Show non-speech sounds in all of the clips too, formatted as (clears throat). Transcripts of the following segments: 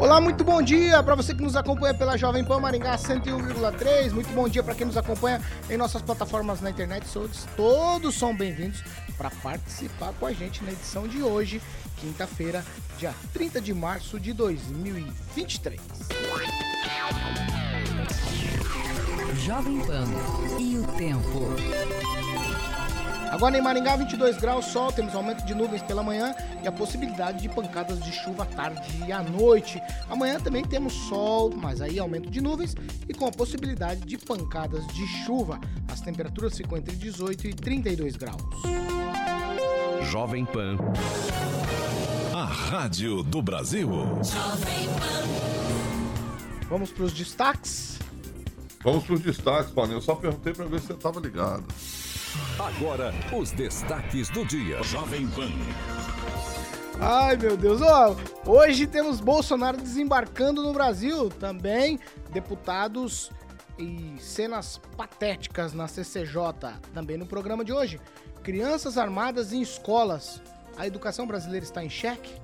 Olá, muito bom dia para você que nos acompanha pela Jovem Pan Maringá 101,3. Muito bom dia para quem nos acompanha em nossas plataformas na internet. Todos, todos são bem-vindos para participar com a gente na edição de hoje, quinta-feira, dia 30 de março de 2023. Jovem Pan e o tempo. Agora em Maringá, 22 graus, sol, temos aumento de nuvens pela manhã e a possibilidade de pancadas de chuva à tarde e à noite. Amanhã também temos sol, mas aí aumento de nuvens e com a possibilidade de pancadas de chuva. As temperaturas ficam entre 18 e 32 graus. Jovem Pan. A Rádio do Brasil. Vamos para os destaques? Vamos para os destaques, Paulinho. Eu só perguntei para ver se você estava ligado. Agora, os destaques do dia. Jovem Pan. Ai, meu Deus. Ó, hoje temos Bolsonaro desembarcando no Brasil. Também deputados e cenas patéticas na CCJ. Também no programa de hoje. Crianças armadas em escolas. A educação brasileira está em xeque?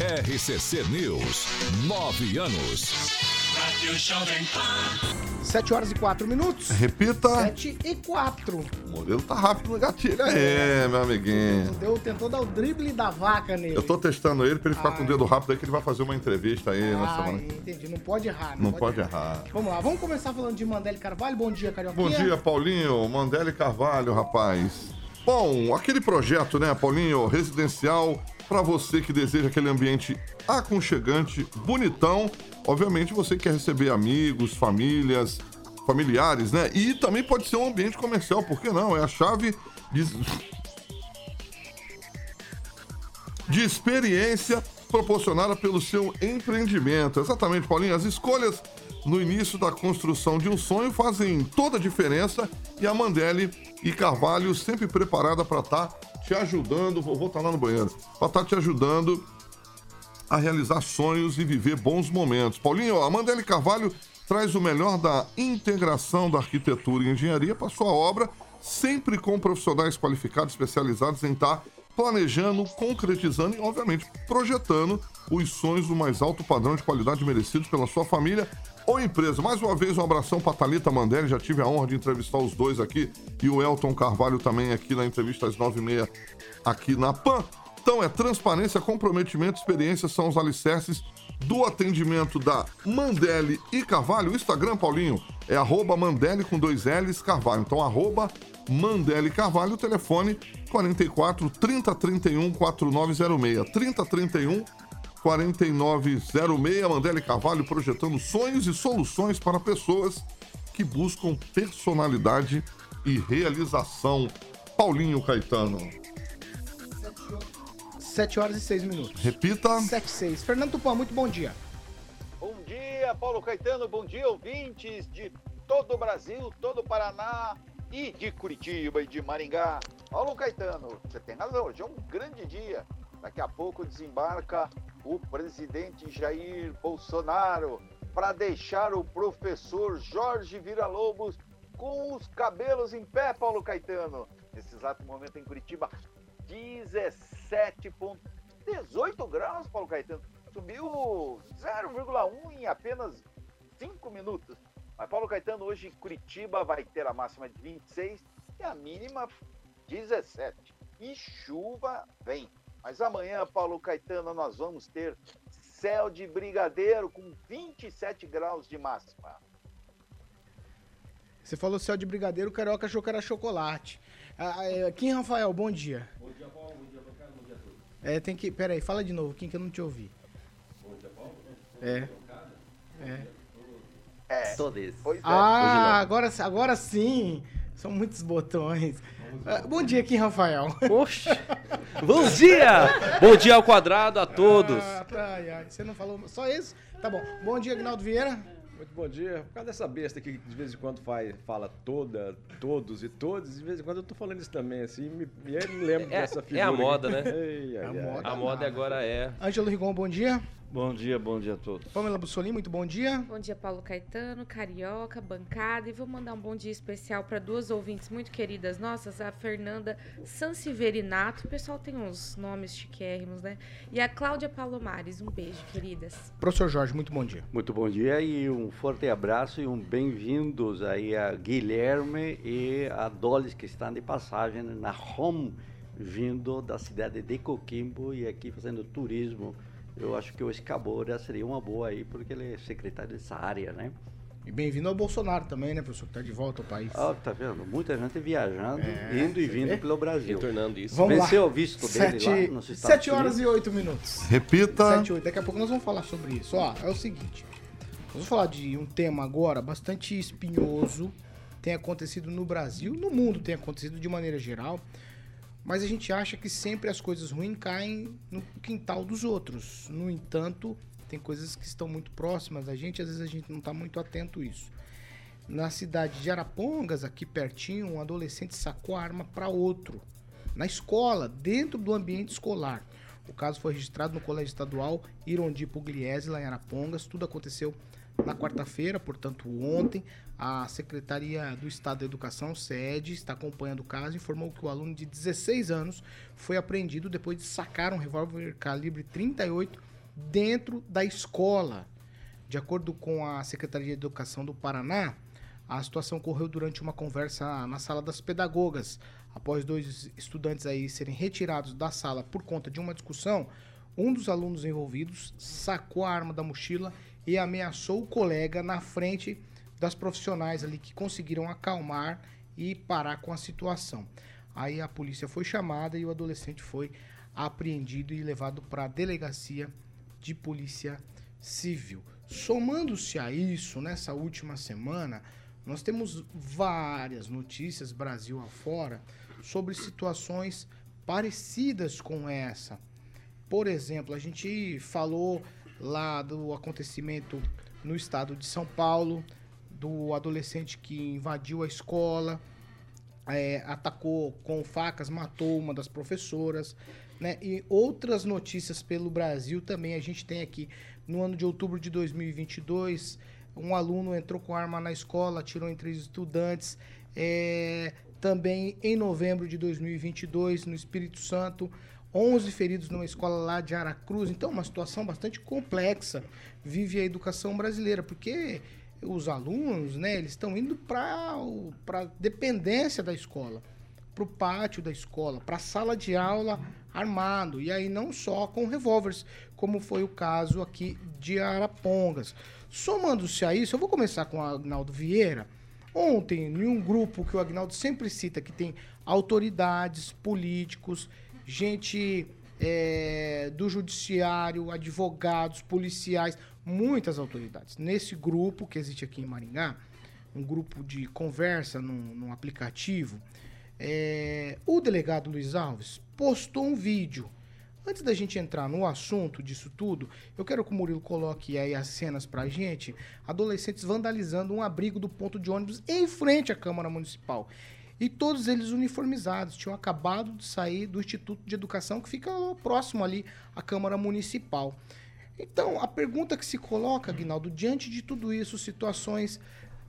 RCC News. Nove anos. Rádio Jovem Pan. 7 horas e 4 minutos. Repita. 7 e 4. O modelo tá rápido no gatilho aí, meu amiguinho. Deu, tentou dar o drible da vaca nele. Eu tô testando ele pra ele ficar com o Ai. dedo rápido aí que ele vai fazer uma entrevista aí na Ah, semana. entendi. Não pode errar. Não pode errar. Vamos lá, vamos começar falando de Mandele Carvalho. Bom dia, Carioquinha. Bom dia, Paulinho. Mandele Carvalho, rapaz. Bom, aquele projeto, né, Paulinho, residencial, pra você que deseja aquele ambiente aconchegante, bonitão. Obviamente você quer receber amigos, famílias, familiares, né? E também pode ser um ambiente comercial, por que não? É a chave de, de experiência proporcionada pelo seu empreendimento. Exatamente, Paulinho. As escolhas no início da construção de um sonho fazem toda a diferença e a Mandele e Carvalho sempre preparada para estar te ajudando. Vou estar lá no banheiro. Para estar te ajudando a realizar sonhos e viver bons momentos. Paulinho, a Mandele Carvalho traz o melhor da integração da arquitetura e engenharia para sua obra, sempre com profissionais qualificados, especializados em estar planejando, concretizando e, obviamente, projetando os sonhos do mais alto padrão de qualidade merecidos pela sua família ou empresa. Mais uma vez, um abração para Thalita Mandelli, já tive a honra de entrevistar os dois aqui e o Elton Carvalho também aqui na entrevista às nove e meia aqui na PAN. Então é transparência, comprometimento, experiência são os alicerces do atendimento da Mandele e Carvalho. O Instagram, Paulinho, é arroba Mandele com dois L's Carvalho. Então, arroba Mandele Carvalho, telefone 44 30 31 4906. 30 31 4906. Mandele Carvalho projetando sonhos e soluções para pessoas que buscam personalidade e realização. Paulinho Caetano. 7 horas e 6 minutos. Repita. 7 e 6. Fernando Tupan, muito bom dia. Bom dia, Paulo Caetano. Bom dia, ouvintes de todo o Brasil, todo o Paraná e de Curitiba e de Maringá. Paulo Caetano, você tem razão, hoje é um grande dia. Daqui a pouco desembarca o presidente Jair Bolsonaro para deixar o professor Jorge Vira-Lobos com os cabelos em pé, Paulo Caetano. Nesse exato momento em Curitiba, 17,18 graus, Paulo Caetano. Subiu 0,1 em apenas 5 minutos. Mas Paulo Caetano, hoje em Curitiba vai ter a máxima de 26 e a mínima 17. E chuva vem. Mas amanhã, Paulo Caetano, nós vamos ter céu de brigadeiro com 27 graus de máxima. Você falou céu de brigadeiro, o carioca achou que era chocolate. Ah, é, Kim Rafael, bom dia. Bom dia, Paulo. Bom dia, Bacana. Bom dia a todos. É, tem que. Pera aí, fala de novo, Kim, que eu não te ouvi. Bom dia, Paulo. É. É. É, Todos. pois é. Ah, agora, agora sim. São muitos botões. Ah, bom dia aqui, Rafael. Oxe! Bom dia! Bom dia ao quadrado a todos. Ah, tá, ai, ai. Você não falou só isso? Tá bom. Bom dia, Agnaldo Vieira. Muito bom dia. Por causa dessa besta que de vez em quando faz, fala toda, todos e todos, de vez em quando eu tô falando isso também, assim, me, me, lembro É- dessa é figura. a moda, aqui. né? Ei, ai, A ai. moda. A moda agora é. Ângelo Rigon, bom dia. Bom dia, bom dia a todos. Pamela Bussolini, muito bom dia. Bom dia, Paulo Caetano, Carioca, bancada. E vou mandar um bom dia especial para duas ouvintes muito queridas nossas, a Fernanda Sansiverinato. O pessoal tem uns nomes chiquérrimos, né? E a Cláudia Palomares. Um beijo, queridas. Professor Jorge, muito bom dia. Muito bom dia e um forte abraço e um bem-vindos aí a Guilherme e a Dolis que estão de passagem na home vindo da cidade de Coquimbo e aqui fazendo turismo. Eu acho que o Escabora seria uma boa aí porque ele é secretário dessa área, né? E bem-vindo ao Bolsonaro também, né, professor? Que tá de volta ao país. Ó, tá vendo? Muita gente viajando, É, indo e vindo vê? pelo Brasil. Retornando isso. Vamos lá. Venceu o visto dele Sete, lá nos Estados sete horas Unidos. e oito minutos. Repita. 7 e 8. Daqui a pouco nós vamos falar sobre isso. Ó, é o seguinte. Nós vamos falar de um tema agora bastante espinhoso. Tem acontecido no Brasil, no mundo tem acontecido de maneira geral. Mas a gente acha que sempre as coisas ruins caem no quintal dos outros. No entanto, tem coisas que estão muito próximas da gente, às vezes a gente não está muito atento a isso. Na cidade de Arapongas, aqui pertinho, um adolescente sacou a arma para outro. Na escola, dentro do ambiente escolar. O caso foi registrado no Colégio Estadual Irondi Pugliese, lá em Arapongas. Tudo aconteceu na quarta-feira, portanto, ontem. A Secretaria do Estado da Educação, SED, está acompanhando o caso informou que o aluno de 16 anos foi apreendido depois de sacar um revólver calibre 38 dentro da escola. De acordo com a Secretaria de Educação do Paraná, a situação ocorreu durante uma conversa na sala das pedagogas. Após dois estudantes aí serem retirados da sala por conta de uma discussão, um dos alunos envolvidos sacou a arma da mochila e ameaçou o colega na frente das profissionais ali que conseguiram acalmar e parar com a situação. Aí a polícia foi chamada e o adolescente foi apreendido e levado para a delegacia de polícia civil. Somando-se a isso, nessa última semana, nós temos várias notícias Brasil afora sobre situações parecidas com essa. Por exemplo, a gente falou lá do acontecimento no estado de São Paulo, do adolescente que invadiu a escola, é, atacou com facas, matou uma das professoras, né? E outras notícias pelo Brasil também a gente tem aqui. No ano de outubro de 2022, um aluno entrou com arma na escola, atirou em três estudantes. É, também em novembro de 2022, no Espírito Santo, 11 feridos numa escola lá de Aracruz. Então, uma situação bastante complexa vive a educação brasileira, porque os alunos, né, eles estão indo para a dependência da escola, para o pátio da escola, para a sala de aula armado, e aí não só com revólveres, como foi o caso aqui de Arapongas. Somando-se a isso, eu vou começar com o Agnaldo Vieira. Ontem, em um grupo que o Agnaldo sempre cita, que tem autoridades, políticos, gente é, do judiciário, advogados, policiais, muitas autoridades. Nesse grupo que existe aqui em Maringá, um grupo de conversa num, num aplicativo, é, o delegado Luiz Alves postou um vídeo. Antes da gente entrar no assunto disso tudo, eu quero que o Murilo coloque aí as cenas pra gente. Adolescentes vandalizando um abrigo do ponto de ônibus em frente à Câmara Municipal. E todos eles uniformizados, tinham acabado de sair do Instituto de Educação, que fica próximo ali à Câmara Municipal. Então, a pergunta que se coloca, Aguinaldo, diante de tudo isso, situações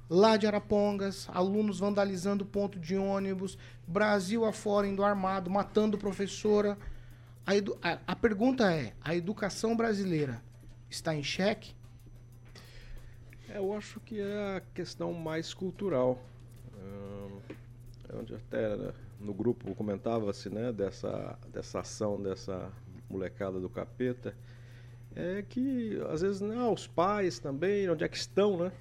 lá de Arapongas, alunos vandalizando ponto de ônibus, Brasil afora indo armado, matando professora. A, a- a pergunta é: a educação brasileira está em xeque? É, eu acho que é a questão mais cultural. Onde até né, no grupo comentava-se né, dessa, dessa ação dessa molecada do capeta. É que às vezes não, os pais também, onde é que estão, né?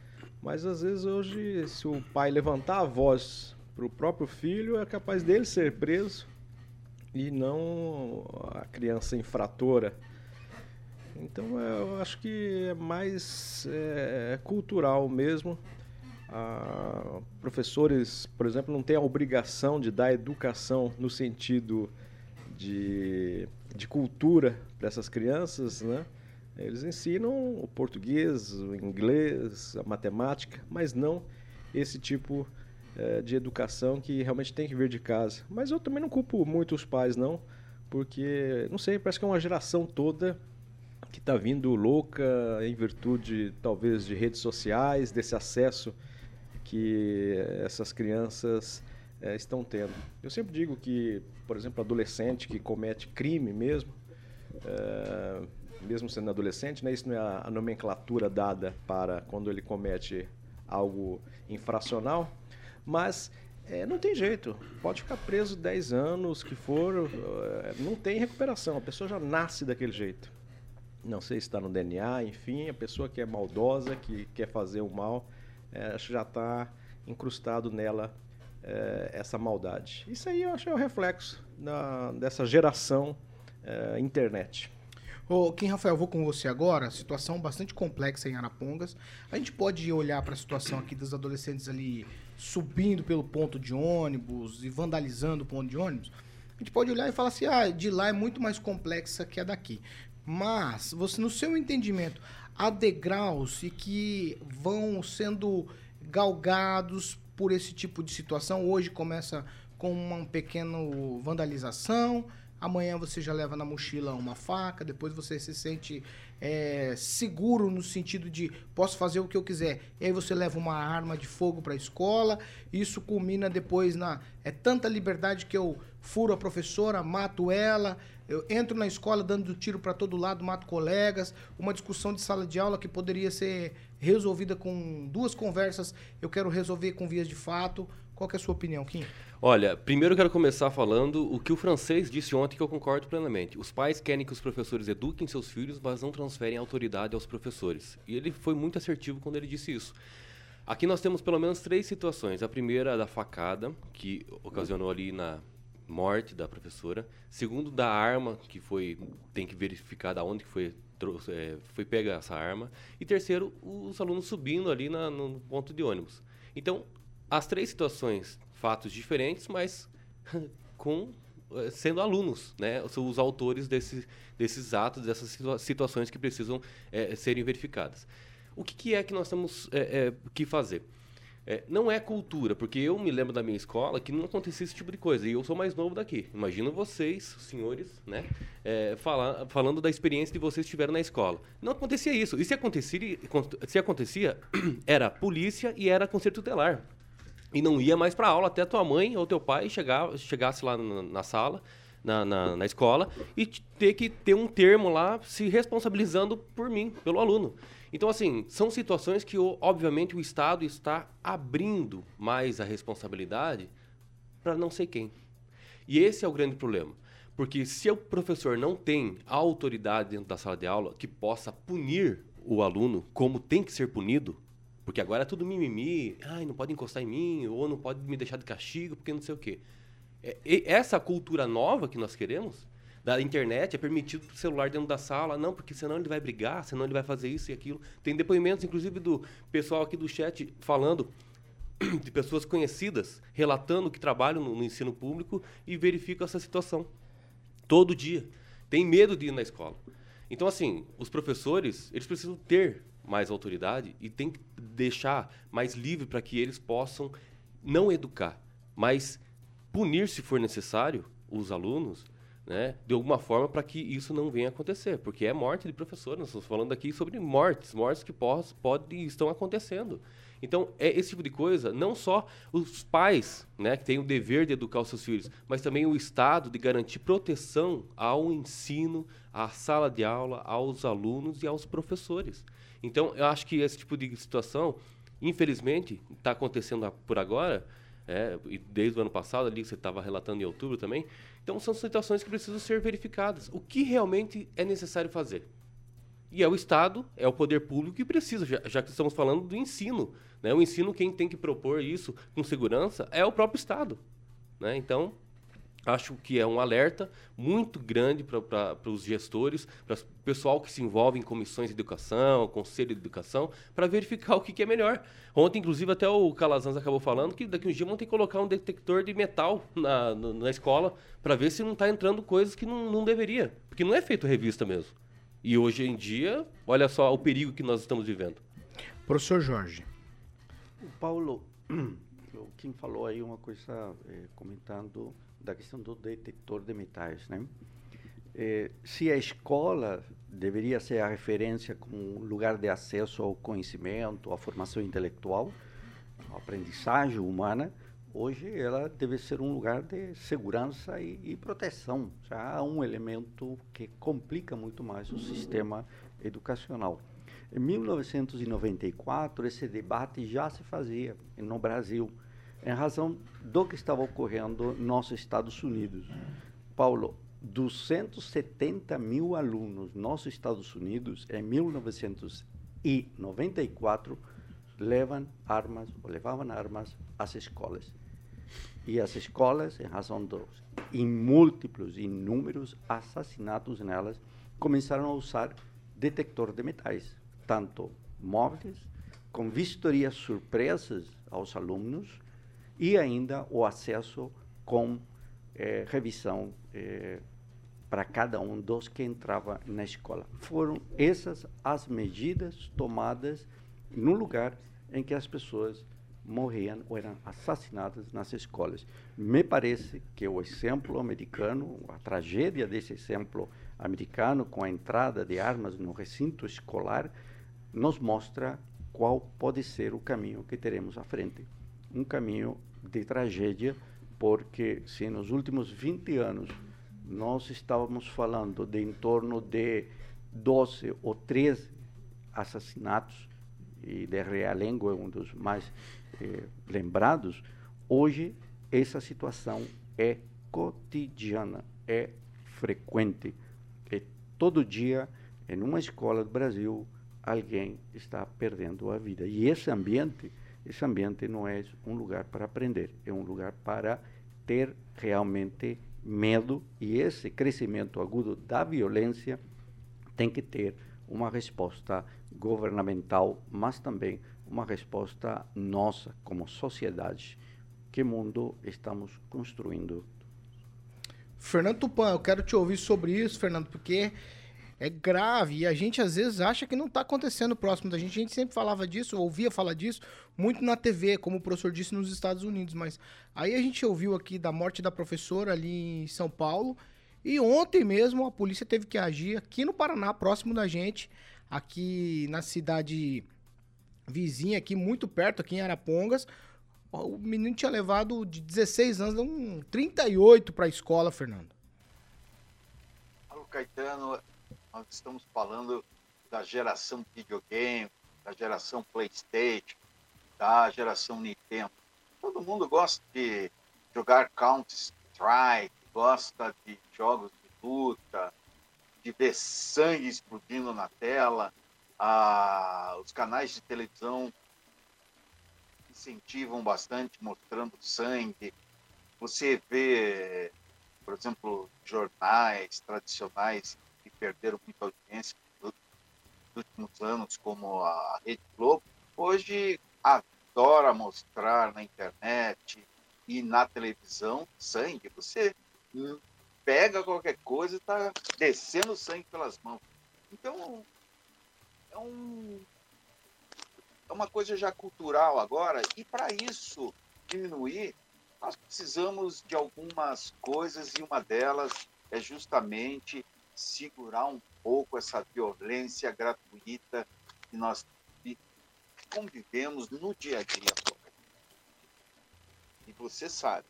Mas às vezes hoje, se o pai levantar a voz para o próprio filho, é capaz dele ser preso e não a criança infratora. Então é, eu acho que é mais é, cultural mesmo. Ah, professores, por exemplo, não têm a obrigação de dar educação no sentido de, de cultura para essas crianças, né? Eles ensinam o português, o inglês, a matemática, mas não esse tipo eh, de educação que realmente tem que vir de casa. Mas eu também não culpo muito os pais, não, porque, não sei, parece que é uma geração toda que está vindo louca em virtude, talvez, de redes sociais, desse acesso que essas crianças eh, estão tendo. Eu sempre digo que, por exemplo, adolescente que comete crime mesmo, eh, mesmo sendo adolescente, né, isso não é a, a nomenclatura dada para quando ele comete algo infracional, mas eh, não tem jeito. Pode ficar preso 10 anos, que for, não tem recuperação. A pessoa já nasce daquele jeito. Não sei se está no DNA, enfim, a pessoa que é maldosa, que quer fazer o mal, eh, acho que já está incrustado nela eh, essa maldade. Isso aí eu acho é o reflexo da- dessa geração eh, internet. Ô, Kim Rafael, vou com você agora. Situação bastante complexa em Arapongas. A gente pode olhar para a situação aqui dos adolescentes ali subindo pelo ponto de ônibus e vandalizando o ponto de ônibus. A gente pode olhar e falar assim: ah, de lá é muito mais complexa que a daqui. Mas, você, no seu entendimento, há degraus e que vão sendo galgados por esse tipo de situação. Hoje começa com uma pequena vandalização, amanhã você já leva na mochila uma faca, depois você se sente é, seguro no sentido de posso fazer o que eu quiser. E aí você leva uma arma de fogo para a escola, isso culmina depois na é tanta liberdade que eu furo a professora, mato ela, eu entro na escola dando tiro para todo lado, mato colegas, uma discussão de sala de aula que poderia ser resolvida com duas conversas, eu quero resolver com vias de fato. Qual é a sua opinião, Kim? Olha, primeiro eu quero começar falando o que o francês disse ontem que eu concordo plenamente. Os pais querem que os professores eduquem seus filhos, mas não transferem autoridade aos professores. E ele foi muito assertivo quando ele disse isso. Aqui nós temos pelo menos três situações. A primeira, da facada, que ocasionou ali na morte da professora. Segundo, da arma, que foi tem que verificar da onde que foi trou- é, foi pega essa arma. E terceiro, os alunos subindo ali na- no ponto de ônibus. Então, as três situações, fatos diferentes, mas (laughs) com eh, sendo alunos, né? Os autores desse, desses atos, dessas situa- situações que precisam eh, serem verificadas. O que, que é que nós temos eh, eh, que fazer? Eh, não é cultura, porque eu me lembro da minha escola que não acontecia esse tipo de coisa. E eu sou mais novo daqui. Imagino vocês, senhores, né? eh, falar, falando da experiência que vocês tiveram na escola. Não acontecia isso. E se acontecia, se acontecia (clears throat) era polícia e era conselho tutelar e não ia mais para aula até tua mãe ou teu pai chegar, chegasse lá na, na sala, na, na, na escola, e ter que ter um termo lá se responsabilizando por mim, pelo aluno. Então, assim, são situações que, obviamente, o Estado está abrindo mais a responsabilidade para não sei quem. E esse é o grande problema. Porque se o professor não tem a autoridade dentro da sala de aula que possa punir o aluno como tem que ser punido, porque agora é tudo mimimi, ai, não pode encostar em mim, ou não pode me deixar de castigo, porque não sei o quê. É, essa cultura nova que nós queremos, da internet, é permitido o celular dentro da sala, não, porque senão ele vai brigar, senão ele vai fazer isso e aquilo. Tem depoimentos, inclusive, do pessoal aqui do chat falando (clears throat) de pessoas conhecidas relatando que trabalham no, no ensino público e verificam essa situação todo dia. Tem medo de ir na escola. Então, assim, os professores, eles precisam ter mais autoridade e tem que deixar mais livre para que eles possam não educar, mas punir, se for necessário, os alunos, né, de alguma forma para que isso não venha acontecer, porque é morte de professor. Nós estamos falando aqui sobre mortes, mortes que pós, podem estão acontecendo. Então, é esse tipo de coisa, não só os pais, né, que têm o dever de educar os seus filhos, mas também o Estado de garantir proteção ao ensino, à sala de aula, aos alunos e aos professores. Então, eu acho que esse tipo de situação, infelizmente, está acontecendo por agora, é, e desde o ano passado, ali que você estava relatando em outubro também. Então, são situações que precisam ser verificadas. O que realmente é necessário fazer? E é o Estado, é o poder público que precisa, já, já que estamos falando do ensino. Né? O ensino, quem tem que propor isso com segurança é o próprio Estado. Né? Então, Acho que é um alerta muito grande para os gestores, para o pessoal que se envolve em comissões de educação, conselho de educação, para verificar (laughs) o que, que, é melhor. Ontem, inclusive, até o Calazans acabou falando que daqui uns dias vão ter que colocar um detector de metal na, na, na escola para ver se não está entrando coisas que não, não deveria. Porque não é feito revista mesmo. E hoje em dia, olha só o perigo que nós estamos vivendo. Professor Jorge. O Paulo, (clears throat) o Kim falou aí uma coisa, eh, comentando da questão do detector de metais, né? Eh, se a escola deveria ser a referência como lugar de acesso ao conhecimento, à formação intelectual, à aprendizagem humana, hoje ela deve ser um lugar de segurança e, e proteção. Já há um elemento que complica muito mais o sistema educacional. Em 1994, esse debate já se fazia no Brasil em razão do que estava ocorrendo nos Estados Unidos. Paulo, 270 mil alunos nos Estados Unidos, em 1994, levam armas, ou levavam armas às escolas. E as escolas, em razão dos em múltiplos, inúmeros assassinatos nelas, começaram a usar detector de metais, tanto móveis, com vistorias surpresas aos alunos, e ainda o acesso com eh, revisão eh, para cada um dos que entrava na escola. Foram essas as medidas tomadas no lugar em que as pessoas morriam ou eram assassinadas nas escolas. Me parece que o exemplo americano, a tragédia desse exemplo americano com a entrada de armas no recinto escolar, nos mostra qual pode ser o caminho que teremos à frente. Um caminho de tragédia, porque se nos últimos 20 anos nós estávamos falando de em torno de 12 ou 13 assassinatos, e de Realengo é um dos mais eh, lembrados, hoje essa situação é cotidiana, é frequente. E todo dia, em uma escola do Brasil, alguém está perdendo a vida. E esse ambiente esse ambiente não é um lugar para aprender, é um lugar para ter realmente medo e esse crescimento agudo da violência tem que ter uma resposta governamental, mas também uma resposta nossa como sociedade. Que mundo estamos construindo? Fernando Tupan, eu quero te ouvir sobre isso, Fernando, porque é grave e a gente às vezes acha que não está acontecendo próximo da gente. A gente sempre falava disso, ouvia falar disso, muito na TV, como o professor disse nos Estados Unidos. Mas aí a gente ouviu aqui da morte da professora ali em São Paulo. E ontem mesmo a polícia teve que agir aqui no Paraná, próximo da gente, aqui na cidade vizinha, aqui muito perto, aqui em Arapongas. O menino tinha levado de 16 anos, um 38 para a escola, Fernando. Caetano, nós estamos falando da geração videogame, da geração PlayStation, da geração Nintendo. Todo mundo gosta de jogar Counter-Strike, gosta de jogos de luta, de ver sangue explodindo na tela. Ah, os canais de televisão incentivam bastante mostrando sangue. Você vê, por exemplo, jornais tradicionais perderam muita audiência nos últimos anos, como a Rede Globo, hoje adora mostrar na internet e na televisão sangue. Você pega qualquer coisa e está descendo sangue pelas mãos. Então, é, um, é uma coisa já cultural agora, e para isso diminuir, nós precisamos de algumas coisas, e uma delas é justamente segurar um pouco essa violência gratuita que nós convivemos no dia a dia. E você sabe,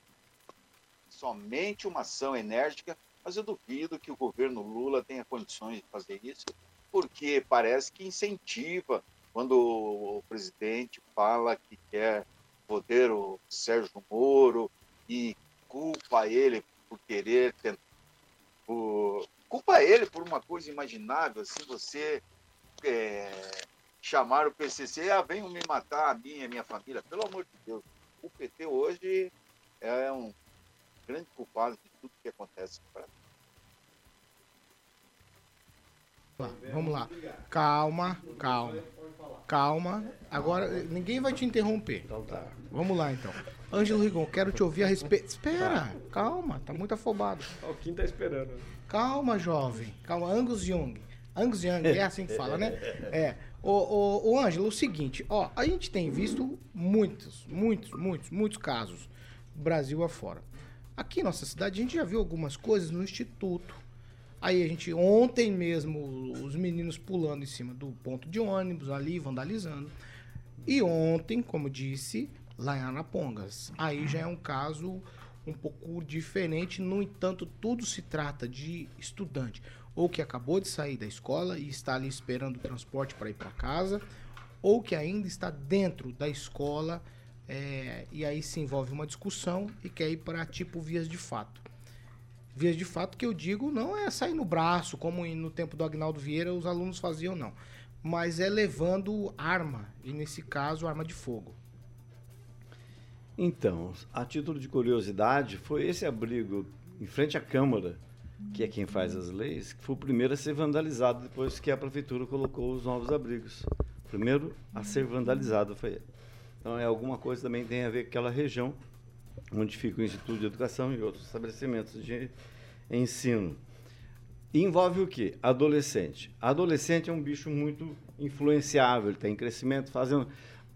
somente uma ação enérgica, mas eu duvido que o governo Lula tenha condições de fazer isso, porque parece que incentiva quando o presidente fala que quer poder o Sérgio Moro e culpa ele por querer por, Culpa ele por uma coisa imaginável, se você é, chamar o PCC, ah, venham me matar a mim e a minha família. Pelo amor de Deus, o PT hoje é um grande culpado de tudo que acontece no Brasil. Lá, Vamos lá. Calma, calma. Calma. Agora, ninguém vai te interromper. Então tá. Vamos lá, então. Ângelo Rigon, quero te ouvir a respeito. Espera, calma, tá muito afobado. O Kim tá esperando. Calma, jovem. Calma, Angus Young. Angus Young, é assim que fala, né? (laughs) É. Ô, ô, ô Ângelo, o seguinte, ó, a gente tem visto muitos, muitos, muitos, muitos casos, Brasil afora. Aqui em nossa cidade, a gente já viu algumas coisas no Instituto. Aí a gente, ontem mesmo, os meninos pulando em cima do ponto de ônibus ali, vandalizando. E ontem, como disse, lá em Anapongas. Aí já é um caso um pouco diferente, no entanto, tudo se trata de estudante, ou que acabou de sair da escola e está ali esperando o transporte para ir para casa, ou que ainda está dentro da escola é, e aí se envolve uma discussão e quer ir para tipo vias de fato. Vias de fato que eu digo não é sair no braço, como no tempo do Agnaldo Vieira os alunos faziam, não. Mas é levando arma, e nesse caso, arma de fogo. Então, a título de curiosidade, foi esse abrigo em frente à Câmara, que é quem faz as leis, que foi o primeiro a ser vandalizado depois que a Prefeitura colocou os novos abrigos. O primeiro a ser vandalizado foi ele. Então, é alguma coisa também tem a ver com aquela região onde fica o Instituto de Educação e outros estabelecimentos de ensino. Envolve o quê? Adolescente. Adolescente é um bicho muito influenciável, ele está em crescimento, fazendo.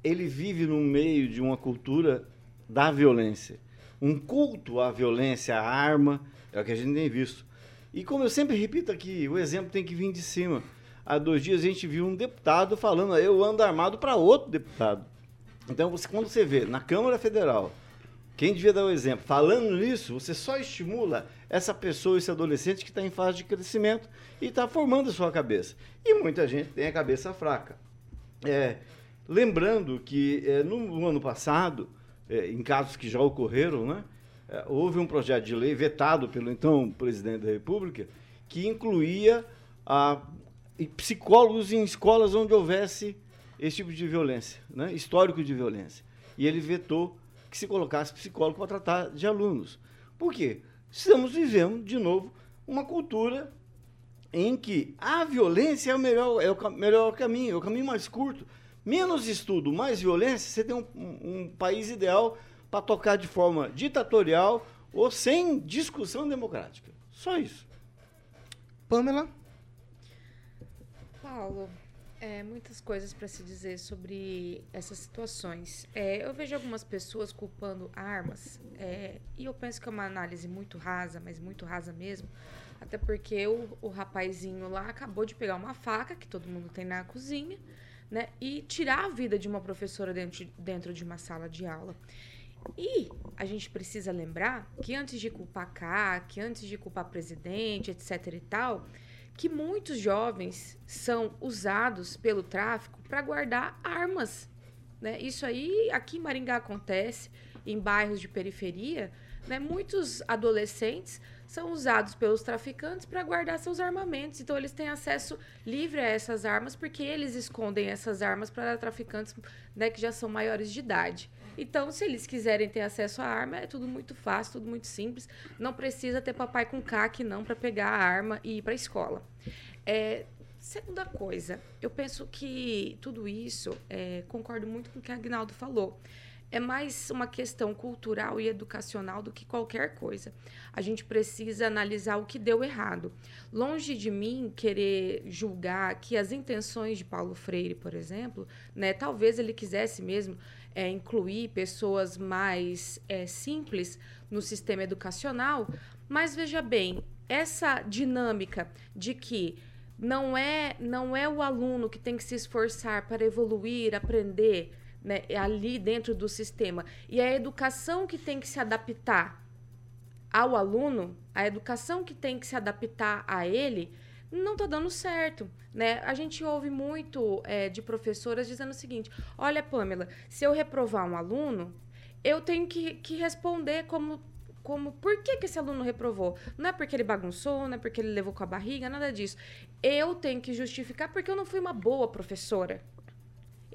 Ele vive no meio de uma cultura da violência. Um culto à violência, à arma, é o que a gente tem visto. E como eu sempre repito aqui, o exemplo tem que vir de cima. Há dois dias a gente viu um deputado falando, eu ando armado para outro deputado. Então, você, quando você vê na Câmara Federal, quem devia dar o exemplo, falando nisso, você só estimula essa pessoa, esse adolescente que está em fase de crescimento e está formando a sua cabeça. E muita gente tem a cabeça fraca. É, lembrando que é, no, no ano passado, é, em casos que já ocorreram, né, é, houve um projeto de lei vetado pelo então presidente da República que incluía a, psicólogos em escolas onde houvesse esse tipo de violência, né, histórico de violência. E ele vetou que se colocasse psicólogo para tratar de alunos. Por quê? Estamos vivendo, de novo, uma cultura em que a violência é o melhor, é o melhor caminho, é o caminho mais curto. Menos estudo, mais violência, você tem um, um- um país ideal para tocar de forma ditatorial ou sem discussão democrática. Só isso. Pamela? Paulo, é, muitas coisas para se dizer sobre essas situações. É, eu vejo algumas pessoas culpando armas, é, e eu penso que é uma análise muito rasa, mas muito rasa mesmo. Até porque o, o rapazinho lá acabou de pegar uma faca, que todo mundo tem na cozinha, né? E tirar a vida de uma professora dentro, dentro de uma sala de aula. E a gente precisa lembrar que antes de culpar CAC, antes de culpar presidente, etc e tal, que muitos jovens são usados pelo tráfico para guardar armas. Né? Isso aí aqui em Maringá acontece, em bairros de periferia, né? muitos adolescentes são usados pelos traficantes para guardar seus armamentos. Então eles têm acesso livre a essas armas porque eles escondem essas armas para traficantes né, que já são maiores de idade. Então, se eles quiserem ter acesso à arma, é tudo muito fácil, tudo muito simples. Não precisa ter papai com caque, não, para pegar a arma e ir para a escola. É, segunda coisa, eu penso que tudo isso, é, concordo muito com o que a Agnaldo falou. É mais uma questão cultural e educacional do que qualquer coisa. A gente precisa analisar o que deu errado. Longe de mim querer julgar que as intenções de Paulo Freire, por exemplo, né, talvez ele quisesse mesmo é, incluir pessoas mais é, simples no sistema educacional, mas veja bem, essa dinâmica de que não é, não é o aluno que tem que se esforçar para evoluir, aprender né, ali dentro do sistema, e a educação que tem que se adaptar ao aluno, a educação que tem que se adaptar a ele, não está dando certo. Né? A gente ouve muito é, de professoras dizendo o seguinte: olha, Pamela, se eu reprovar um aluno, eu tenho que, que responder como, como por que, que esse aluno reprovou. Não é porque ele bagunçou, não é porque ele levou com a barriga, nada disso. Eu tenho que justificar porque eu não fui uma boa professora.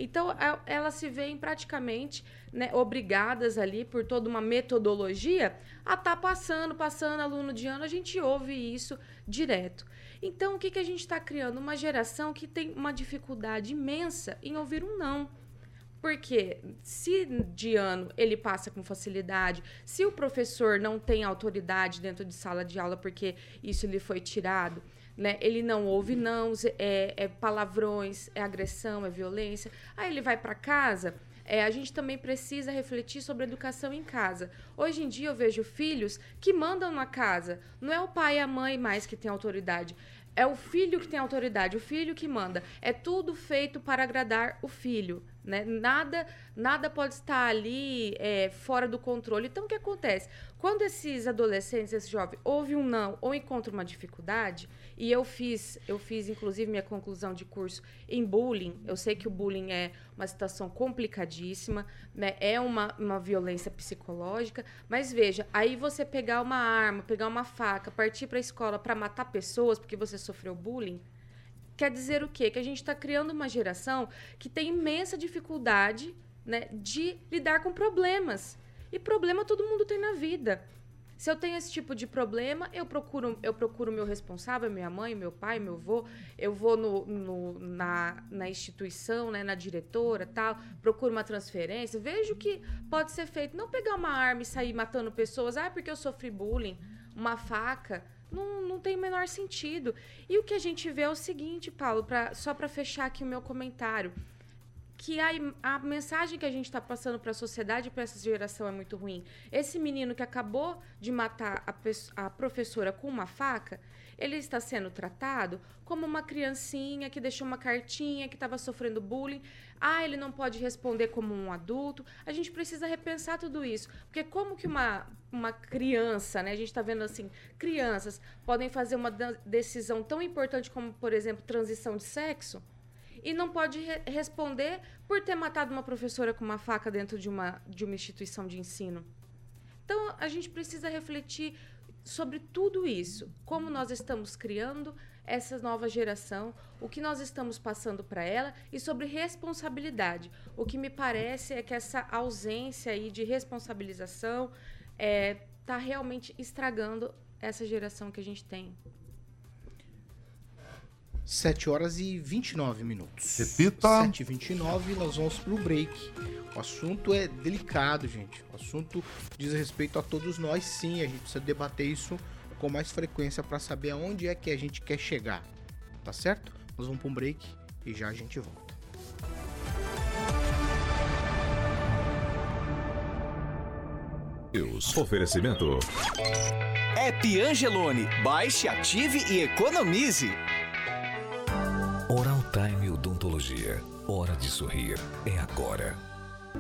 Então, a- elas se veem praticamente né, obrigadas ali por toda uma metodologia a estar passando, passando aluno de ano. A gente ouve isso direto. Então, o que, que a gente está criando? Uma geração que tem uma dificuldade imensa em ouvir um não. Porque se de ano ele passa com facilidade, se o professor não tem autoridade dentro de sala de aula porque isso lhe foi tirado, né? Ele não ouve não, é, é palavrões, é agressão, é violência. Aí ele vai para casa. É, a gente também precisa refletir sobre a educação em casa. Hoje em dia eu vejo filhos que mandam na casa. Não é o pai e a mãe mais que tem autoridade. É o filho que tem autoridade, o filho que manda. É tudo feito para agradar o filho. Né? Nada, nada pode estar ali é, fora do controle. Então, o que acontece? Quando esses adolescentes, esses jovens, ouvem um não ou encontram uma dificuldade, e eu fiz, eu fiz inclusive minha conclusão de curso em bullying. Eu sei que o bullying é uma situação complicadíssima, né? é uma, uma violência psicológica, mas veja, aí você pegar uma arma, pegar uma faca, partir para a escola para matar pessoas porque você sofreu bullying, quer dizer o quê? Que a gente está criando uma geração que tem imensa dificuldade né, de lidar com problemas. E problema todo mundo tem na vida. Se eu tenho esse tipo de problema, eu procuro eu procuro meu responsável, minha mãe, meu pai, meu avô, eu vou no, no- na, na instituição, né, na diretora tal, procuro uma transferência, vejo que pode ser feito. Não pegar uma arma e sair matando pessoas, ah, porque eu sofri bullying, uma faca. Não, não tem o menor sentido. E o que a gente vê é o seguinte, Paulo, pra, só para fechar aqui o meu comentário que a, a mensagem que a gente está passando para a sociedade para essa geração é muito ruim. Esse menino que acabou de matar a, a professora com uma faca, ele está sendo tratado como uma criancinha que deixou uma cartinha, que estava sofrendo bullying. Ah, ele não pode responder como um adulto. A gente precisa repensar tudo isso. Porque como que uma, uma criança, né? A gente está vendo assim, crianças podem fazer uma decisão tão importante como, por exemplo, transição de sexo? E não pode re- responder por ter matado uma professora com uma faca dentro de uma, de uma instituição de ensino. Então, a gente precisa refletir sobre tudo isso. Como nós estamos criando essa nova geração, o que nós estamos passando para ela e sobre responsabilidade. O que me parece é que essa ausência aí de responsabilização está realmente estragando essa geração que a gente tem. 7 horas e 29 minutos. Repita. 7 e 29 nós vamos pro break. O assunto é delicado, gente. O assunto diz respeito a todos nós, sim. A gente precisa debater isso com mais frequência para saber aonde é que a gente quer chegar. Tá certo? Nós vamos para um break e já a gente volta. News. Oferecimento. App Angelone. Baixe, ative e economize. Hora de sorrir. É agora.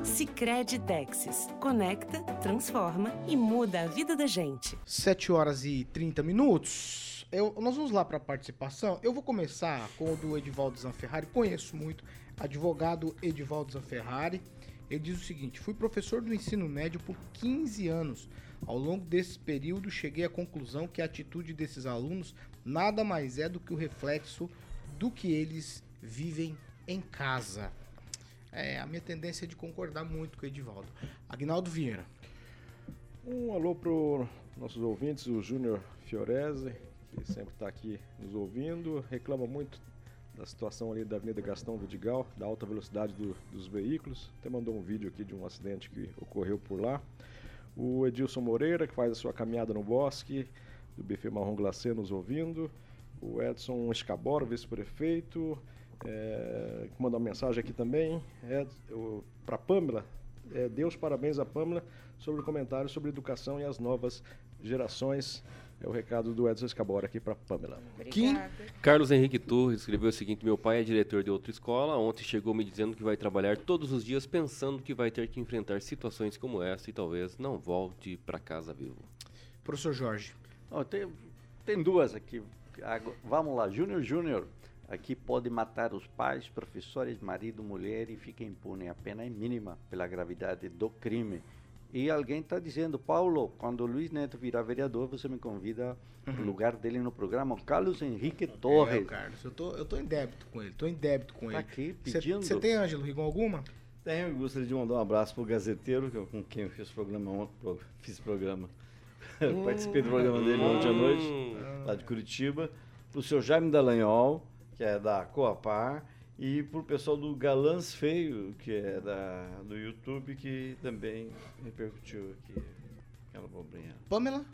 Sicredi Texas. Conecta, transforma e muda a vida da gente. 7 horas e 30 minutos. Eu- nós vamos lá para a participação. Eu vou começar com o do Edivaldo Zanferrari. Conheço muito. Advogado Edivaldo Zanferrari. Ele diz o seguinte: fui professor do ensino médio por 15 anos. Ao longo desse período, cheguei à conclusão que a atitude desses alunos nada mais é do que o reflexo do que eles vivem em casa. É, a minha tendência é de concordar muito com o Edivaldo. Agnaldo Vieira. Um alô para nossos ouvintes, o Júnior Fiorese, que sempre está aqui nos ouvindo, reclama muito da situação ali da Avenida Gastão Vidigal, da alta velocidade do- dos veículos. Até mandou um vídeo aqui de um acidente que ocorreu por lá. O Edilson Moreira, que faz a sua caminhada no bosque, do Buffet Marrom Glacê, nos ouvindo. O Edson Escabora, vice-prefeito, é, que mandou uma mensagem aqui também. É, Para Pamela, é, Deus parabéns a Pamela sobre o comentário sobre educação e as novas gerações. É o recado do Edson Escabora aqui para Pamela. Carlos Henrique Torres escreveu o seguinte: Meu pai é diretor de outra escola. Ontem chegou me dizendo que vai trabalhar todos os dias pensando que vai ter que enfrentar situações como essa e talvez não volte para casa vivo. Professor Jorge. Ó, tem, tem duas aqui. Vamos lá, Júnior Júnior. Aqui pode matar os pais, professores, marido, mulher e fica impune. A pena é mínima pela gravidade do crime. E alguém está dizendo, Paulo, quando o Luiz Neto virar vereador, você me convida para o lugar dele no programa. Carlos Henrique Torres. É, Carlos, eu tô, eu tô em débito com ele, tô em débito com Tá ele. aqui Você pedindo. tem, Ângelo Rigon, alguma? Tenho, eu gostaria de mandar um abraço pro Gazeteiro, que eu- com quem eu fiz programa ontem, pro- fiz programa. (laughs) Participei do programa dele ontem à noite, lá de Curitiba. Pro seu Jaime Dallagnol, que é da Coapar, e pro pessoal do Galãs Feio, que é da, do YouTube, que também repercutiu aqui aquela bobrinha. Pamela?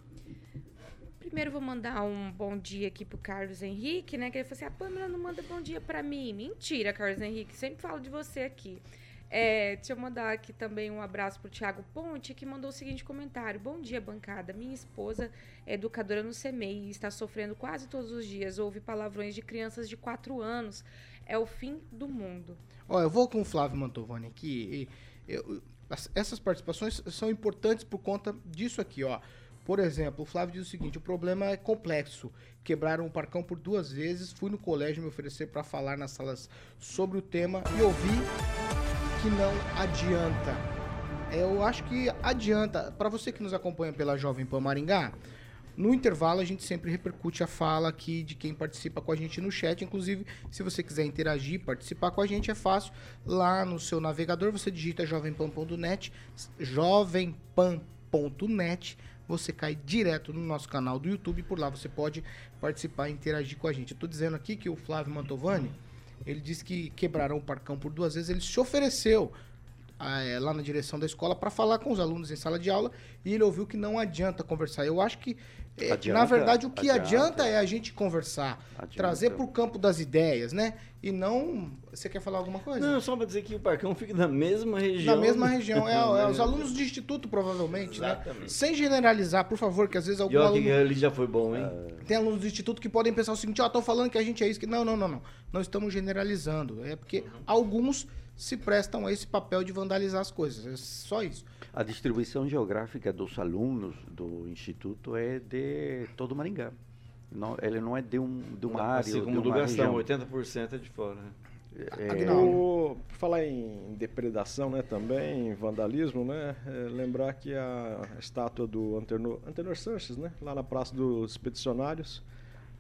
Primeiro vou mandar um bom dia aqui pro Carlos Henrique, né? Que ele falou assim: a Pamela não manda bom dia pra mim. Mentira, Carlos Henrique. Sempre falo de você aqui. É, deixa eu mandar aqui também um abraço pro Thiago Ponte, que mandou o seguinte comentário: Bom dia, bancada. Minha esposa é educadora no CEMEI e está sofrendo quase todos os dias. Ouve palavrões de crianças de 4 anos. É o fim do mundo. Ó, eu vou com o Flávio Mantovani aqui. eu- as- essas participações são importantes por conta disso aqui, ó. Por exemplo, o Flávio diz o seguinte: o problema é complexo. Quebraram o parcão por duas vezes. Fui no colégio me oferecer para falar nas salas sobre o tema e ouvi que não adianta. É, Eu acho que adianta. Para você que nos acompanha pela Jovem Pan Maringá, no intervalo a gente sempre repercute a fala aqui de quem participa com a gente no chat. Inclusive, se você quiser interagir, participar com a gente, é fácil. Lá no seu navegador você digita jovempan.net, jovempan.net. Você cai direto no nosso canal do YouTube. Por lá você pode participar e interagir com a gente. Eu tô dizendo aqui que o Flávio Mantovani, ele disse que quebraram o parcão por duas vezes. Ele se ofereceu é, lá na direção da escola para falar com os alunos em sala de aula e ele ouviu que não adianta conversar. Eu acho que, é, Adianta, na verdade, o que adianta, adianta. é a gente conversar, Adianta. trazer para o campo das ideias, né? E não. Você quer falar alguma coisa? Não, só para dizer que o Parcão fica na mesma região. Na mesma região. É, (laughs) é os alunos de instituto, provavelmente, né? Exatamente. Sem generalizar, por favor, que às vezes algum E aluno. que ali já foi bom, hein? Tem alunos do instituto que podem pensar o seguinte, ó, estão falando que a gente é isso. Que... Não, não, não, não. Não estamos generalizando. É porque Uhum. alguns se prestam a esse papel de vandalizar as coisas. É só isso. A distribuição geográfica dos alunos do Instituto é de todo Maringá. Não, ele não é de, um, de uma área ou de Segundo uma Gastão, região. 80% é de fora. né? É, O- por falar em depredação, né, também, em vandalismo, né, é, lembrar que a estátua do Antenor, Antenor Sanches, né, lá na Praça dos Expedicionários,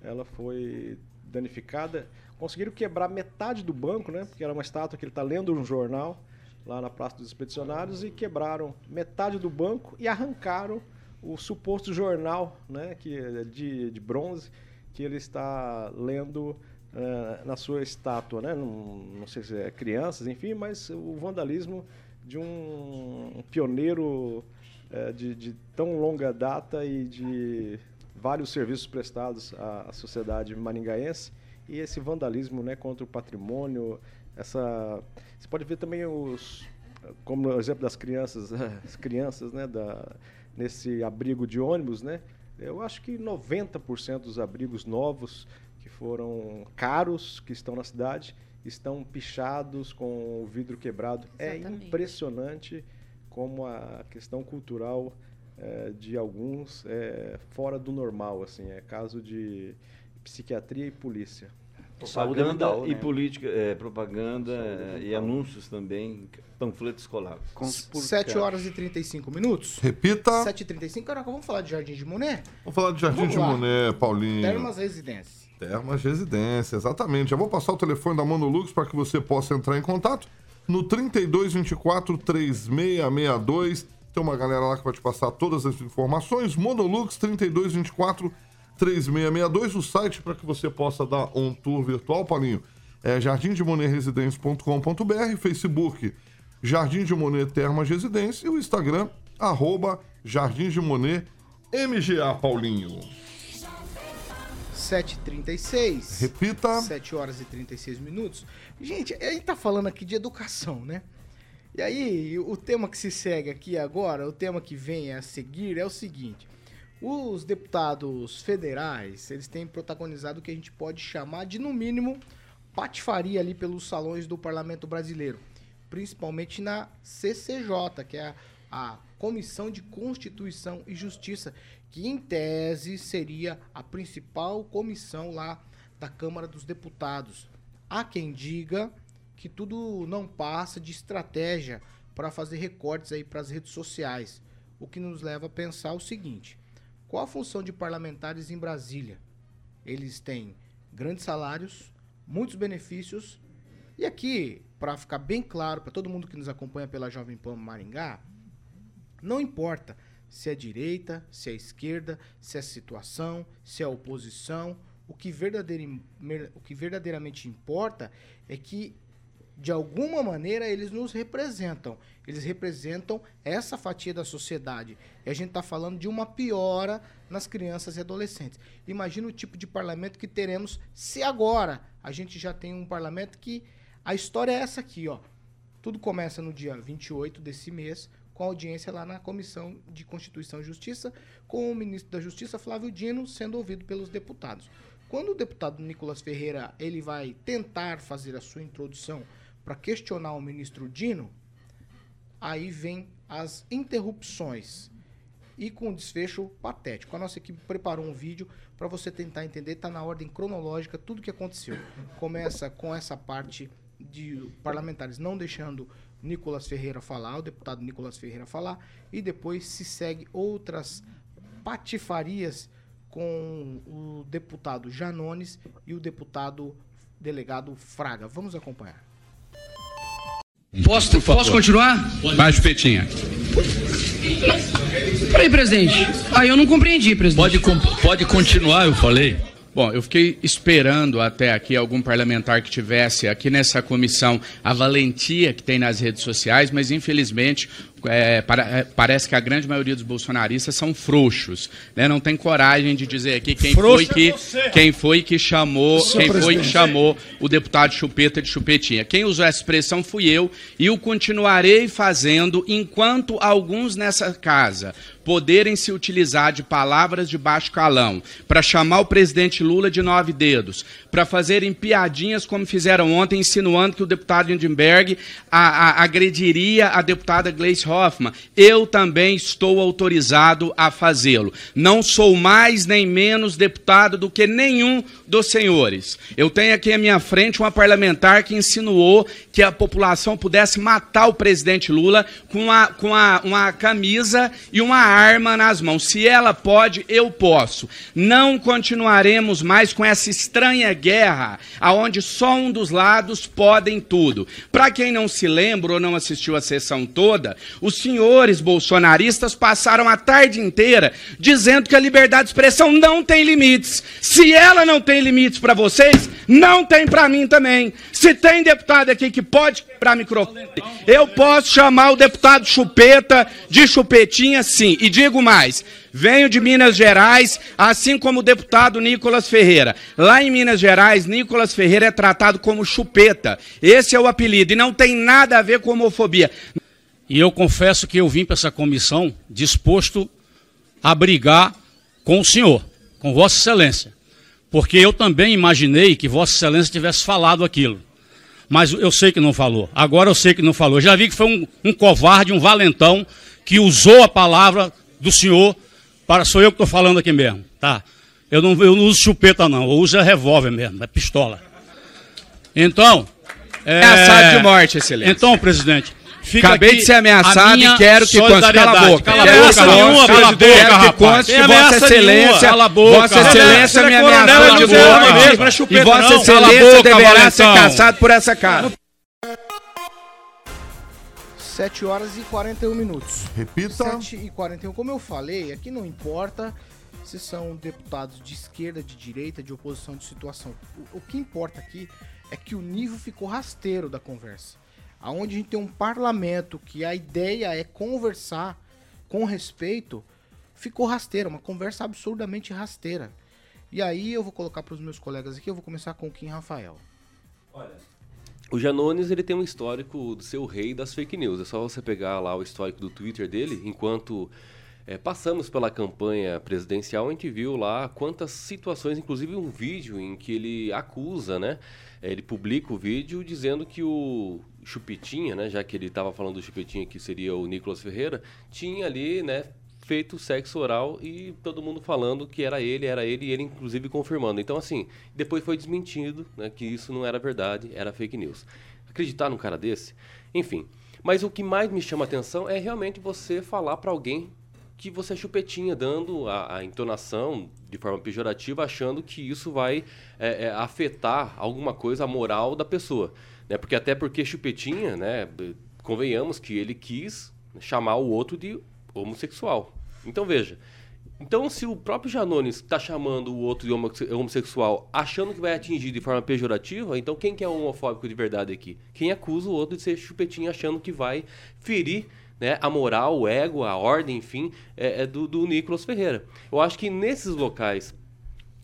ela foi danificada. Conseguiram quebrar metade do banco, né, porque era uma estátua que ele está lendo um jornal lá na Praça dos Expedicionários e quebraram metade do banco e arrancaram o suposto jornal, né, que é de, de bronze, que ele está lendo eh, na sua estátua, né? Não, não sei se é crianças, enfim, mas o vandalismo de um pioneiro eh, de, de tão longa data e de vários serviços prestados à sociedade maringaense e esse vandalismo, né, contra o patrimônio, essa você pode ver também os como no exemplo das crianças, (laughs) as crianças, né, da, nesse abrigo de ônibus, né? Eu acho que 90% dos abrigos novos que foram caros, que estão na cidade, estão pichados com o vidro quebrado. É Exatamente. impressionante como a questão cultural eh, de alguns é fora do normal, assim, é caso de psiquiatria e polícia. Saúde Propaganda mental, e né? política, é, propaganda é, e anúncios também, panfleto escolar. 7 horas e 35 minutos. Repita. 7h35. Caraca, vamos falar de Jardim de Monet? Vamos falar de Jardim Vamos de lá. Monet, Paulinho. Termas Residência. Termas Residência, exatamente. Já vou passar o telefone da Monolux para que você possa entrar em contato no 3224 3662. Tem uma galera lá que vai te passar todas as informações. Monolux 3224 3662, o site para que você possa dar um tour virtual, Paulinho. É jardimdemonetresidencia.com.br, Facebook Jardim de Monet Termas Residência e o Instagram arroba Jardim de Monet MGA, Paulinho. 7h36. Repita. 7 horas e 36 minutos. Gente, a gente tá falando aqui de educação, né? E aí, o tema que se segue aqui agora, o tema que vem a seguir é o seguinte. Os deputados federais, eles têm protagonizado o que a gente pode chamar de, no mínimo, patifaria ali pelos salões do Parlamento Brasileiro. Principalmente na CCJ, que é a, a Comissão de Constituição e Justiça, que em tese seria a principal comissão lá da Câmara dos Deputados. Há quem diga que tudo não passa de estratégia para fazer recortes aí para as redes sociais. o que nos leva a pensar o seguinte: qual a função de parlamentares em Brasília? Eles têm grandes salários, muitos benefícios, e aqui, para ficar bem claro para todo mundo que nos acompanha pela Jovem Pan Maringá, não importa se é direita, se é esquerda, se é situação, se é oposição, o que, verdadeira- o que verdadeiramente importa é que de alguma maneira eles nos representam. Eles representam essa fatia da sociedade. E a gente está falando de uma piora nas crianças e adolescentes. Imagina o tipo de parlamento que teremos se agora a gente já tem um parlamento que a história é essa aqui, ó. Tudo começa no dia 28 desse mês, com audiência lá na Comissão de Constituição e Justiça, com o ministro da Justiça, Flávio Dino, sendo ouvido pelos deputados. Quando o deputado Nicolas Ferreira ele vai tentar fazer a sua introdução para questionar o ministro Dino, aí vem as interrupções e com um desfecho patético. A nossa equipe preparou um vídeo para você tentar entender, está na ordem cronológica tudo que aconteceu. Começa com essa parte de parlamentares não deixando Nicolas Ferreira falar, o deputado Nicolas Ferreira falar, e depois se segue outras patifarias com o deputado Janones e o deputado delegado Fraga. Vamos acompanhar. Posso, posso continuar? Vai, Chupetinha. Peraí, presidente. Aí eu não compreendi, presidente. Pode, pode continuar, eu falei. Bom, eu fiquei esperando até aqui algum parlamentar que tivesse aqui nessa comissão a valentia que tem nas redes sociais, mas infelizmente é, para- é, parece que a grande maioria dos bolsonaristas são frouxos, né? Não tem coragem de dizer aqui quem foi é que você. quem foi que chamou, Seu quem foi que presidente. chamou o deputado Chupeta de Chupetinha. Quem usou essa expressão fui eu e o continuarei fazendo enquanto alguns nessa casa poderem se utilizar de palavras de baixo calão para chamar o presidente Lula de nove dedos, para fazerem piadinhas como fizeram ontem, insinuando que o deputado Lindenberg a- a- agrediria a deputada Gleice Hoffmann. Eu também estou autorizado a fazê-lo. Não sou mais nem menos deputado do que nenhum dos senhores. Eu tenho aqui à minha frente uma parlamentar que insinuou que a população pudesse matar o presidente Lula com, a, com a, uma camisa e uma arma nas mãos. Se ela pode, eu posso. Não continuaremos mais com essa estranha guerra, aonde só um dos lados podem tudo. Para quem não se lembra ou não assistiu a sessão toda, os senhores bolsonaristas passaram a tarde inteira dizendo que a liberdade de expressão não tem limites. Se ela não tem limites para vocês, não tem para mim também. Se tem deputado aqui que pode quebrar microfone, eu posso chamar o deputado Chupeta de chupetinha, sim. E digo mais. Venho de Minas Gerais, assim como o deputado Nicolas Ferreira. Lá em Minas Gerais, Nicolas Ferreira é tratado como chupeta. Esse é o apelido e não tem nada a ver com homofobia. E eu confesso que eu vim para essa comissão disposto a brigar com o senhor, com Vossa Excelência. Porque eu também imaginei que Vossa Excelência tivesse falado aquilo. Mas eu sei que não falou. Agora eu sei que não falou. Já vi que foi um, um covarde, um valentão, que usou a palavra do senhor para. Sou eu que estou falando aqui mesmo, tá? Eu não, eu não uso chupeta, não. Eu uso é revólver mesmo, é pistola. Então. É... Ameaçado de morte, excelência. Então, presidente. Fica Acabei de ser ameaçado a e quero que conste. Cala a boca. Cala Quero a boca, que conste. nenhuma, Quero presidente. que rapaz. conste Tem que Vossa. Excelência- Cala a boca. Vossa Excelência Você me é ameaçou de morte. é chupeta, E Vossa. Cala a Excelência boca, deverá ser caçado por essa cara. 7 horas e 41 minutos. Repita. 7 e 41. Como eu falei, aqui não importa se são deputados de esquerda, de direita, de oposição, de situação. O, o que importa aqui é que o nível ficou rasteiro da conversa. Aonde a gente tem um parlamento que a ideia é conversar com respeito, ficou rasteira, uma conversa absurdamente rasteira. E aí eu vou colocar para os meus colegas aqui, eu vou começar com o Kim Rafael. O Janones ele tem um histórico de ser o rei das fake news. É só você pegar lá o histórico do Twitter dele. Enquanto eh, passamos pela campanha presidencial, a gente viu lá quantas situações, inclusive um vídeo em que ele acusa, né? Eh, Ele publica o vídeo dizendo que o Chupetinha, né? Já que ele estava falando do Chupetinha que seria o Nicolas Ferreira, tinha ali, né? Feito sexo oral e todo mundo falando que era ele, era ele, e ele inclusive confirmando. Então, assim, depois foi desmentido né, que isso não era verdade, era fake news. Acreditar num cara desse? Enfim. Mas o que mais me chama atenção é realmente você falar para alguém que você é chupetinha, dando a, a entonação de forma pejorativa, achando que isso vai é, é, afetar alguma coisa, a moral da pessoa. Né? Porque até porque chupetinha, né, convenhamos que ele quis chamar o outro de homossexual. Então veja, então se o próprio Janones está chamando o outro de homosse- homossexual achando que vai atingir de forma pejorativa, então quem que é homofóbico de verdade aqui? Quem acusa o outro de ser chupetinha achando que vai ferir né, a moral, o ego, a ordem, enfim, é, é do, do Nicolas Ferreira. Eu acho que nesses locais,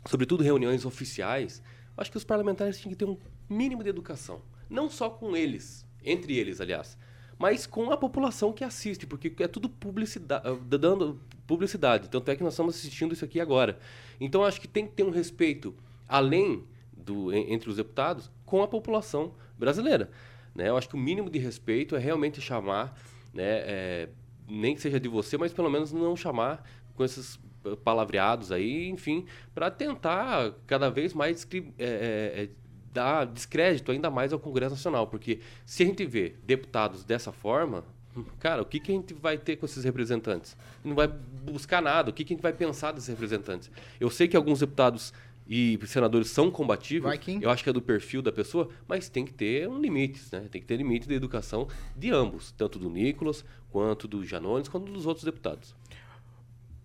sobretudo reuniões oficiais, acho que os parlamentares tinham que ter um mínimo de educação. Não só com eles, entre eles, aliás, mas com a população que assiste, porque é tudo publicidade, dando publicidade. Tanto é que nós estamos assistindo isso aqui agora. Então, acho que tem que ter um respeito, além do en- entre os deputados, com a população brasileira. Né? Eu acho que o mínimo de respeito é realmente chamar, né, é, nem que seja de você, mas pelo menos não chamar com esses eh, palavreados aí, enfim, para tentar cada vez mais é, é, dar descrédito ainda mais ao Congresso Nacional, porque se a gente vê deputados dessa forma, (laughs) cara, o que, que a gente vai ter com esses representantes? Não vai buscar nada, o que, que a gente vai pensar desses representantes? Eu sei que alguns deputados e senadores são combatíveis, eu acho que é do perfil da pessoa, mas tem que ter um limite, né? Tem que ter limite de educação de ambos, tanto do Nicolas, quanto do Janones, quanto dos outros deputados.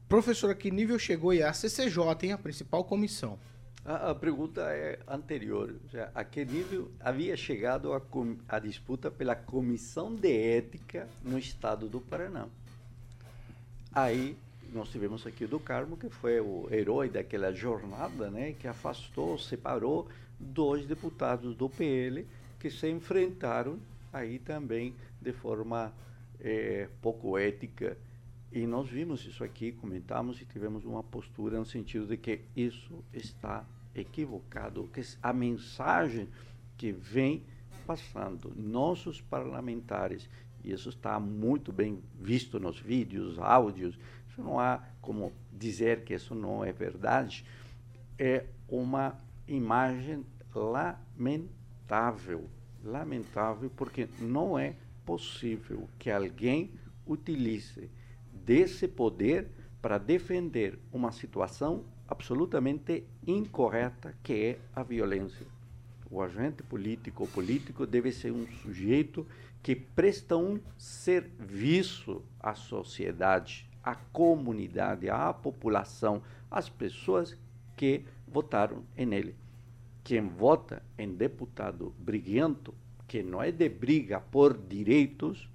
Professor, a que nível chegou e a CCJ, hein, a principal comissão? A, a pergunta é anterior. Seja, a que nível havia chegado a, a disputa pela Comissão de Ética no estado do Paraná? Aí nós tivemos aqui o do Carmo, que foi o herói daquela jornada, né, que afastou, separou dois deputados do PL que se enfrentaram aí também de forma eh, pouco ética. E nós vimos isso aqui, comentamos e tivemos uma postura no sentido de que isso está equivocado, que a mensagem que vem passando. Nossos parlamentares, e isso está muito bem visto nos vídeos, áudios, isso não há como dizer que isso não é verdade, é uma imagem lamentável, lamentável, porque não é possível que alguém utilize desse poder para defender uma situação absolutamente incorreta que é a violência. O agente político ou político deve ser um sujeito que presta um serviço à sociedade, à comunidade, à população, às pessoas que votaram nele. Quem vota em deputado briguento, que não é de briga por direitos,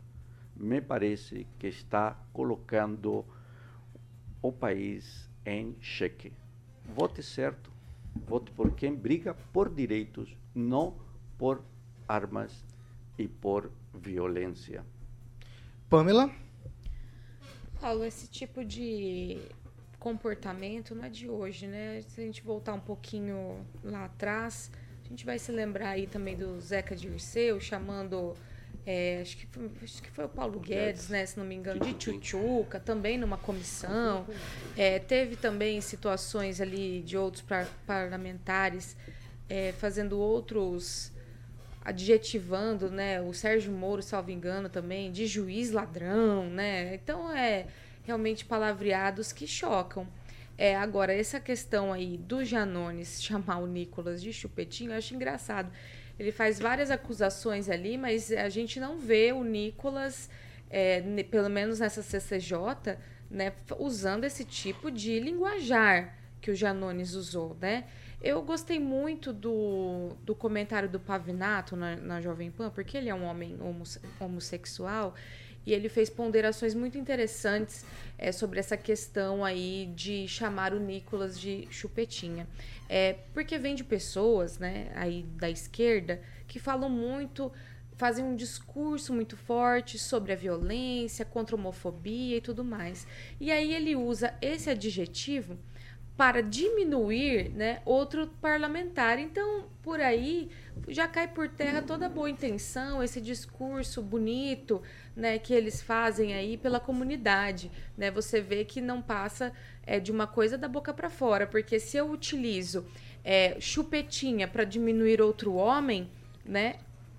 me parece que está colocando o país em xeque. Vote certo, vote por quem briga por direitos, não por armas e por violência. Pamela? Paulo, esse tipo de comportamento não é de hoje, né? Se a gente voltar um pouquinho lá atrás, a gente vai se lembrar aí também do Zeca Dirceu chamando. É, acho, que foi, acho que foi o Paulo Guedes, né? Se não me engano, de Tchutchuca, também numa comissão. É, teve também situações ali de outros par- parlamentares é, fazendo outros adjetivando, né, o Sérgio Moro, salvo engano, também, de juiz ladrão, né? Então é realmente palavreados que chocam. É, agora, essa questão aí do Janones chamar o Nicolas de chupetinho, eu acho engraçado. Ele faz várias acusações ali, mas a gente não vê o Nicolas, é, pelo menos nessa CCJ, né, usando esse tipo de linguajar que o Janones usou, né? Eu gostei muito do, do comentário do Pavinato na, na Jovem Pan, porque ele é um homem homosse- homossexual e ele fez ponderações muito interessantes é, sobre essa questão aí de chamar o Nicolas de chupetinha. É, porque vem de pessoas, né, aí da esquerda, que falam muito, fazem um discurso muito forte sobre a violência, contra a homofobia e tudo mais. E aí ele usa esse adjetivo para diminuir né, outro parlamentar. Então, por aí já cai por terra toda boa intenção, esse discurso bonito né, que eles fazem aí pela comunidade. Né? Você vê que não passa é, de uma coisa da boca para fora, porque se eu utilizo é, chupetinha para diminuir outro homem, né,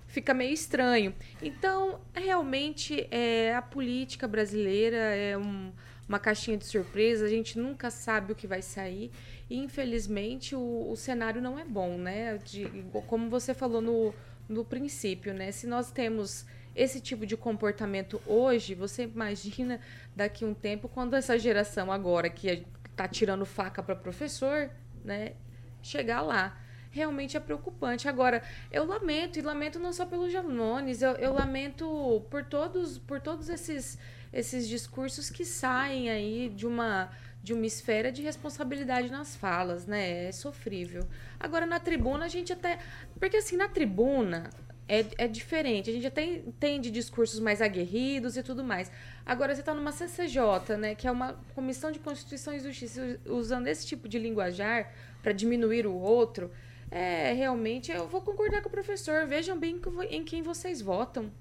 fica meio estranho. Então, realmente, é, a política brasileira é um, uma caixinha de surpresa, a gente nunca sabe o que vai sair. E infelizmente o, o cenário não é bom, né? De, como você falou no, no princípio, né? Se nós temos esse tipo de comportamento hoje, você imagina daqui um tempo, quando essa geração agora que está tirando faca para professor, né, chegar lá. Realmente é preocupante. Agora, eu lamento, e lamento não só pelos Janones, eu, eu lamento por todos, por todos esses, esses discursos que saem aí de uma de uma esfera de responsabilidade nas falas, né? É sofrível. Agora, na tribuna, a gente até. Porque, assim, na tribuna, é, é diferente. A gente até entende discursos mais aguerridos e tudo mais. Agora, você está numa CCJ, né, que é uma Comissão de Constituição e Justiça, usando esse tipo de linguajar para diminuir o outro, é realmente. Eu vou concordar com o professor. Vejam bem em quem vocês votam.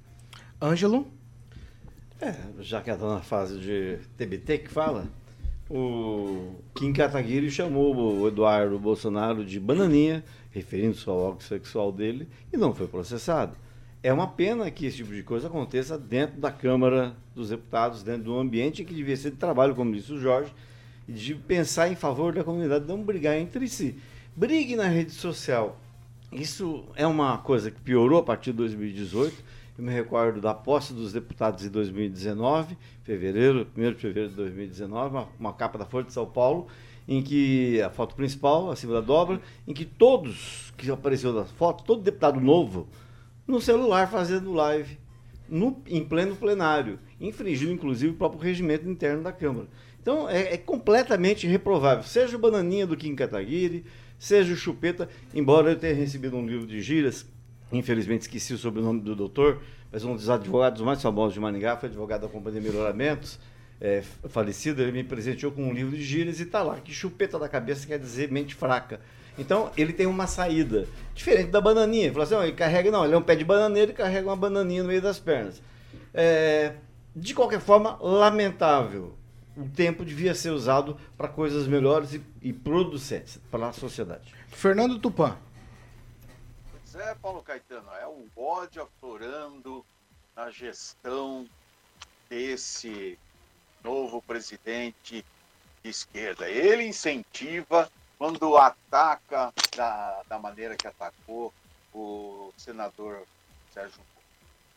Ângelo? É, já que está na fase de TBT que fala, o Kim Kataguiri chamou o Eduardo Bolsonaro de bananinha referindo-se ao órgão sexual dele, e não foi processado. É uma pena que esse tipo de coisa aconteça dentro da Câmara dos Deputados, dentro do ambiente que devia ser de trabalho, como disse o Jorge, de pensar em favor da comunidade, não brigar entre si. Brigue na rede social. Isso é uma coisa que piorou a partir de 2018. Eu me recordo da posse dos deputados em 2019, fevereiro, 1 de fevereiro de 2019, uma, uma capa da Folha de São Paulo, em que a foto principal, acima da dobra, em que todos que apareceu na foto, todo deputado novo, no celular fazendo live, no, em pleno plenário, infringindo inclusive o próprio regimento interno da Câmara. Então é, é completamente reprovável. Seja o Bananinha do Kim Kataguiri, seja o Chupeta, embora eu tenha recebido um livro de gírias, infelizmente esqueci o sobrenome do doutor, mas um dos advogados mais famosos de Maningá, foi advogado da Companhia Melhoramentos, é, falecido, ele me presenteou com um livro de gírias e está lá, que chupeta da cabeça quer dizer mente fraca. Então, ele tem uma saída, diferente da bananinha. Ele assim, ele carrega, não, ele é um pé de bananeira e carrega uma bananinha no meio das pernas. É, de qualquer forma, lamentável. O tempo devia ser usado para coisas melhores e, e producentes para a sociedade. Fernando Tupan. Pois é, Paulo Caetano, é o ódio aflorando na gestão desse novo presidente de esquerda. Ele incentiva quando ataca da, da maneira que atacou o senador Sérgio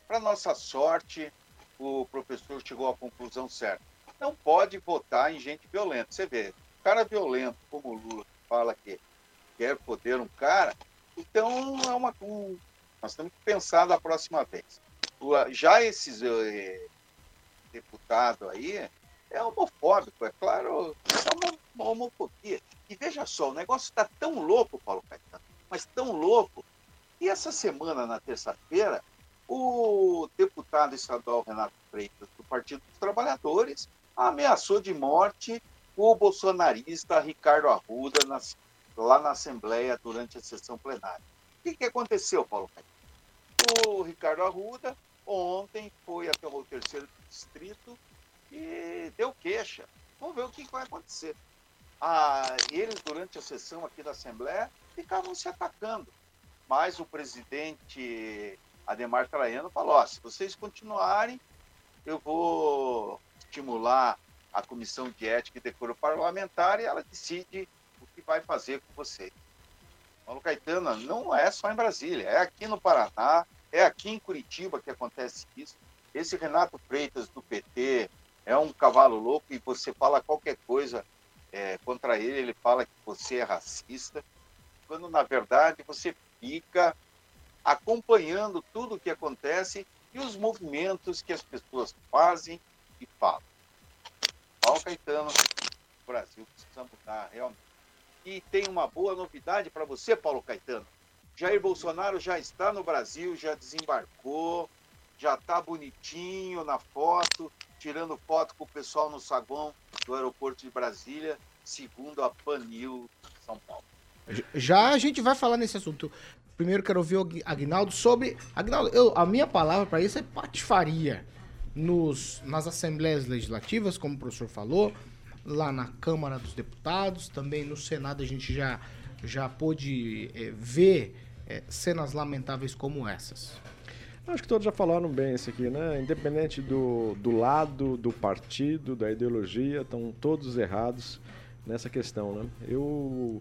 Para nossa sorte, o professor chegou à conclusão certa. Não pode votar em gente violenta. Você vê, cara violento como o Lula fala que quer poder um cara, então é uma, um, nós temos que pensar da próxima vez. Já esses eh, deputado aí é homofóbico, é claro, é uma, homofobia. E veja só, o negócio está tão louco, Paulo Caetano, mas tão louco, e essa semana, na terça-feira, o deputado estadual Renato Freitas, do Partido dos Trabalhadores, ameaçou de morte o bolsonarista Ricardo Arruda nas, lá na Assembleia durante a sessão plenária. O que, que aconteceu, Paulo? O Ricardo Arruda ontem foi até o terceiro distrito e deu queixa. Vamos ver o que vai acontecer. Ah, eles, durante a sessão aqui da Assembleia, ficavam se atacando. Mas o presidente Ademar Traiano falou: se vocês continuarem, eu vou estimular a Comissão de Ética e Decoro Parlamentar e ela decide vai fazer com vocês. Paulo Caetano, não é só em Brasília, é aqui no Paraná, é aqui em Curitiba que acontece isso. Esse Renato Freitas do PT é um cavalo louco e você fala qualquer coisa é, contra ele, ele fala que você é racista, quando na verdade você fica acompanhando tudo o que acontece e os movimentos que as pessoas fazem e falam. Paulo Caetano, o Brasil precisa mudar realmente. E tem uma boa novidade para você, Paulo Caetano. Jair Bolsonaro já está no Brasil, já desembarcou, já está bonitinho na foto, tirando foto com o pessoal no saguão do aeroporto de Brasília, segundo a Panil São Paulo. Já a gente vai falar nesse assunto. Primeiro quero ouvir o Agnaldo sobre. Agnaldo, eu, a minha palavra para isso é patifaria. Nos, nas assembleias legislativas, como o professor falou, lá na Câmara dos Deputados, também no Senado a gente já, já pôde é, ver é, cenas lamentáveis como essas. Acho que todos já falaram bem isso aqui, né? Independente do, do lado, do partido, da ideologia, estão todos errados nessa questão, né? Eu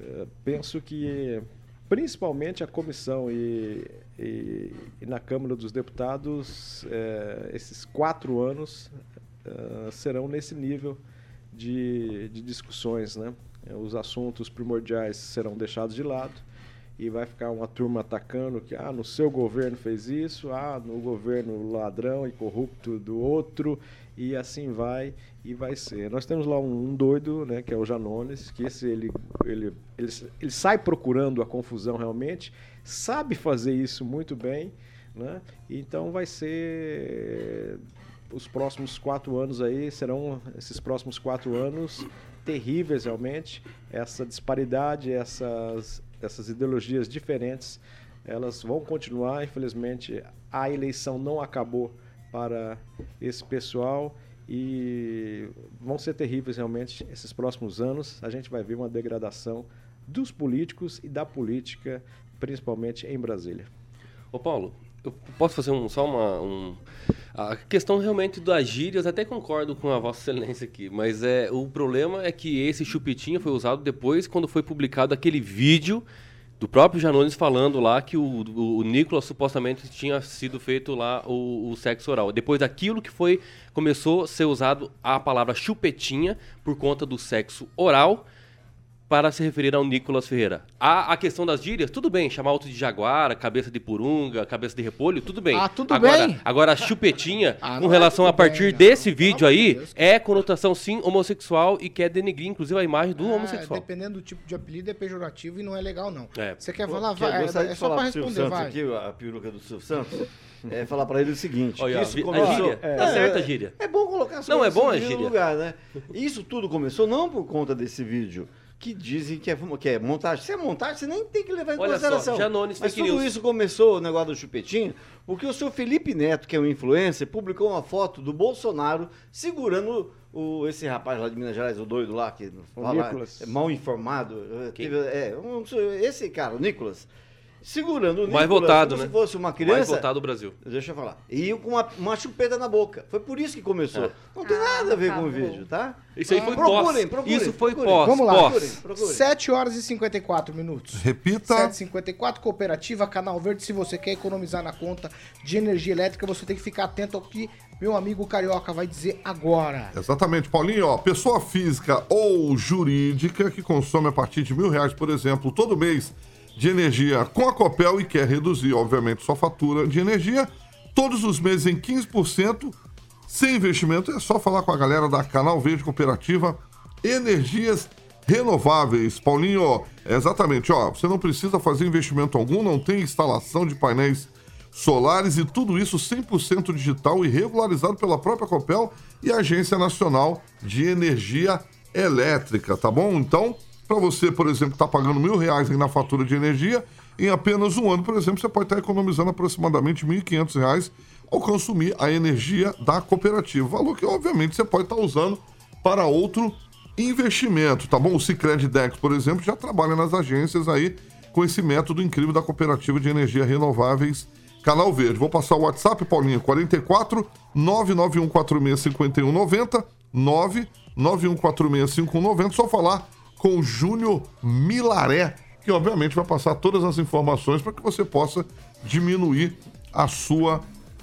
eh, penso que principalmente a comissão e, e- e na Câmara dos Deputados, esses quatro anos serão nesse nível de, de discussões, né? Eh, Os assuntos primordiais serão deixados de lado e vai ficar uma turma atacando que ah, no seu governo fez isso, ah, no governo ladrão e corrupto do outro, e assim vai e vai ser. Nós temos lá um, um doido, né, que é o Janones, que esse ele, ele, ele, ele sai procurando a confusão realmente, sabe fazer isso muito bem, né? Então vai ser os próximos quatro anos aí serão esses próximos quatro anos terríveis realmente. Essa disparidade essas essas ideologias diferentes elas vão continuar. Infelizmente a eleição não acabou para esse pessoal e vão ser terríveis realmente esses próximos anos. A gente vai ver uma degradação dos políticos e da política principalmente em Brasília. Ô Paulo, eu posso fazer um, só uma. Um, a questão realmente das gírias, até concordo com a Vossa Excelência aqui, mas é, o problema é que esse chupitinha foi usado depois quando foi publicado aquele vídeo do próprio Janones falando lá que o, o, o Nicolas supostamente tinha sido feito lá o, o sexo oral. Depois daquilo que foi, começou a ser usado a palavra chupetinha por conta do sexo oral para se referir ao Nicolas Ferreira. A, a questão das gírias, tudo bem, chamar outro de jaguara, cabeça de purunga, cabeça de repolho, tudo bem. Ah, tudo agora, bem. Agora, a chupetinha, (laughs) Ah, com não é relação tudo a partir bem, não. desse vídeo aí, é conotação sim homossexual e quer denegrir, inclusive, a imagem do É, homossexual. dependendo do tipo de apelido, é pejorativo e não é legal, não. É. Você quer Pô, falar? que Vai, é, é só falar pra pro Silvio responder, Santos vai. aqui, a peruca do Silvio Santos, é falar pra ele o seguinte, Olha, que a isso vi- a começou... gíria. Tá certa a gíria. É bom colocar as Não, é coisas bom a no gíria. lugar, né? Isso tudo começou não por conta desse vídeo, que dizem que é, que é montagem. Se é montagem, você nem tem que levar em Olha só, consideração. Janones Mas tudo news. isso começou, o negócio do chupetinho, porque o seu Felipe Neto, que é um influencer, publicou uma foto do Bolsonaro segurando o, esse rapaz lá de Minas Gerais, o doido lá, que fala, Nicolas. é mal informado. é, teve- é, um- esse cara, o Nicolas, segurando o Mais Nicolas votado, como né? se fosse uma criança. Mais votado do Brasil. Deixa eu falar. E com uma, uma chupeta na boca. Foi por isso que começou. É. Não tem nada a ver tá com o bom. vídeo, tá? Isso aí foi procurem, pós. procurem. Isso foi procurem. pós. Vamos lá. Pós. Procurem, procurem. 7 horas e 54 minutos. Repita. 7h54, Cooperativa Canal Verde. Se você quer economizar na conta de energia elétrica, você tem que ficar atento ao que meu amigo Carioca vai dizer agora. Exatamente, Paulinho, ó, pessoa física ou jurídica que consome a partir de mil reais, por exemplo, todo mês de energia com a Copel e quer reduzir, obviamente, sua fatura de energia, todos os meses em 15%, sem investimento, é só falar com a galera da Canal Verde Cooperativa Energias Renováveis. Paulinho, é exatamente, ó, você não precisa fazer investimento algum, não tem instalação de painéis solares e tudo isso 100% digital e regularizado pela própria Copel e Agência Nacional de Energia Elétrica, tá bom? Então, para você, por exemplo, tá pagando mil reais na fatura de energia, em apenas um ano, por exemplo, você pode estar economizando aproximadamente 1.500 reais ao consumir a energia da cooperativa. Valor que, obviamente, você pode estar usando para outro investimento, tá bom? O Cicred Dex, por exemplo, já trabalha nas agências aí com esse método incrível da Cooperativa de Energia Renováveis Canal Verde. Vou passar o WhatsApp, Paulinho, 44 991465190, 991465190, só falar com o Júnior Milaré, que obviamente vai passar todas as informações para que você possa diminuir a sua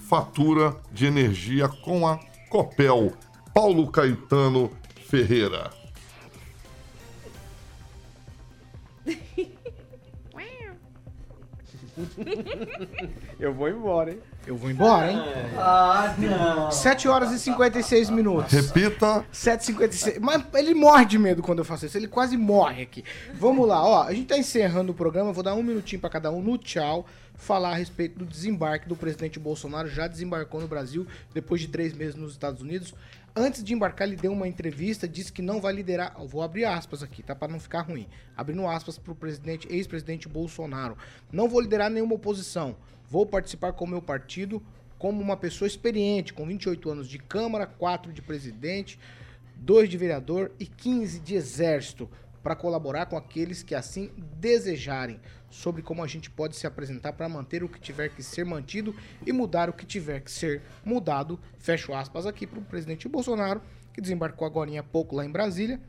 fatura de energia com a Copel. Paulo Caetano Ferreira. Eu vou embora, hein? Eu vou embora, hein? Ah, não. 7 horas e 56 minutos. Repita. 7h56. Mas ele morre de medo quando eu faço isso. Ele quase morre aqui. Vamos lá, ó. A gente tá encerrando o programa. eu Vou dar um minutinho pra cada um no tchau. Falar a respeito do desembarque do presidente Bolsonaro. Já desembarcou no Brasil depois de três meses nos Estados Unidos. Antes de embarcar, ele deu uma entrevista, disse que não vai liderar. Vou abrir aspas aqui, tá? Pra não ficar ruim. Abrindo aspas pro presidente, ex-presidente Bolsonaro. Não vou liderar nenhuma oposição. Vou participar com o meu partido como uma pessoa experiente, com 28 anos de Câmara, 4 de presidente, 2 de vereador e 15 de exército. Para colaborar com aqueles que assim desejarem, sobre como a gente pode se apresentar para manter o que tiver que ser mantido e mudar o que tiver que ser mudado. Fecho aspas aqui para o presidente Bolsonaro, que desembarcou agora há pouco lá em Brasília.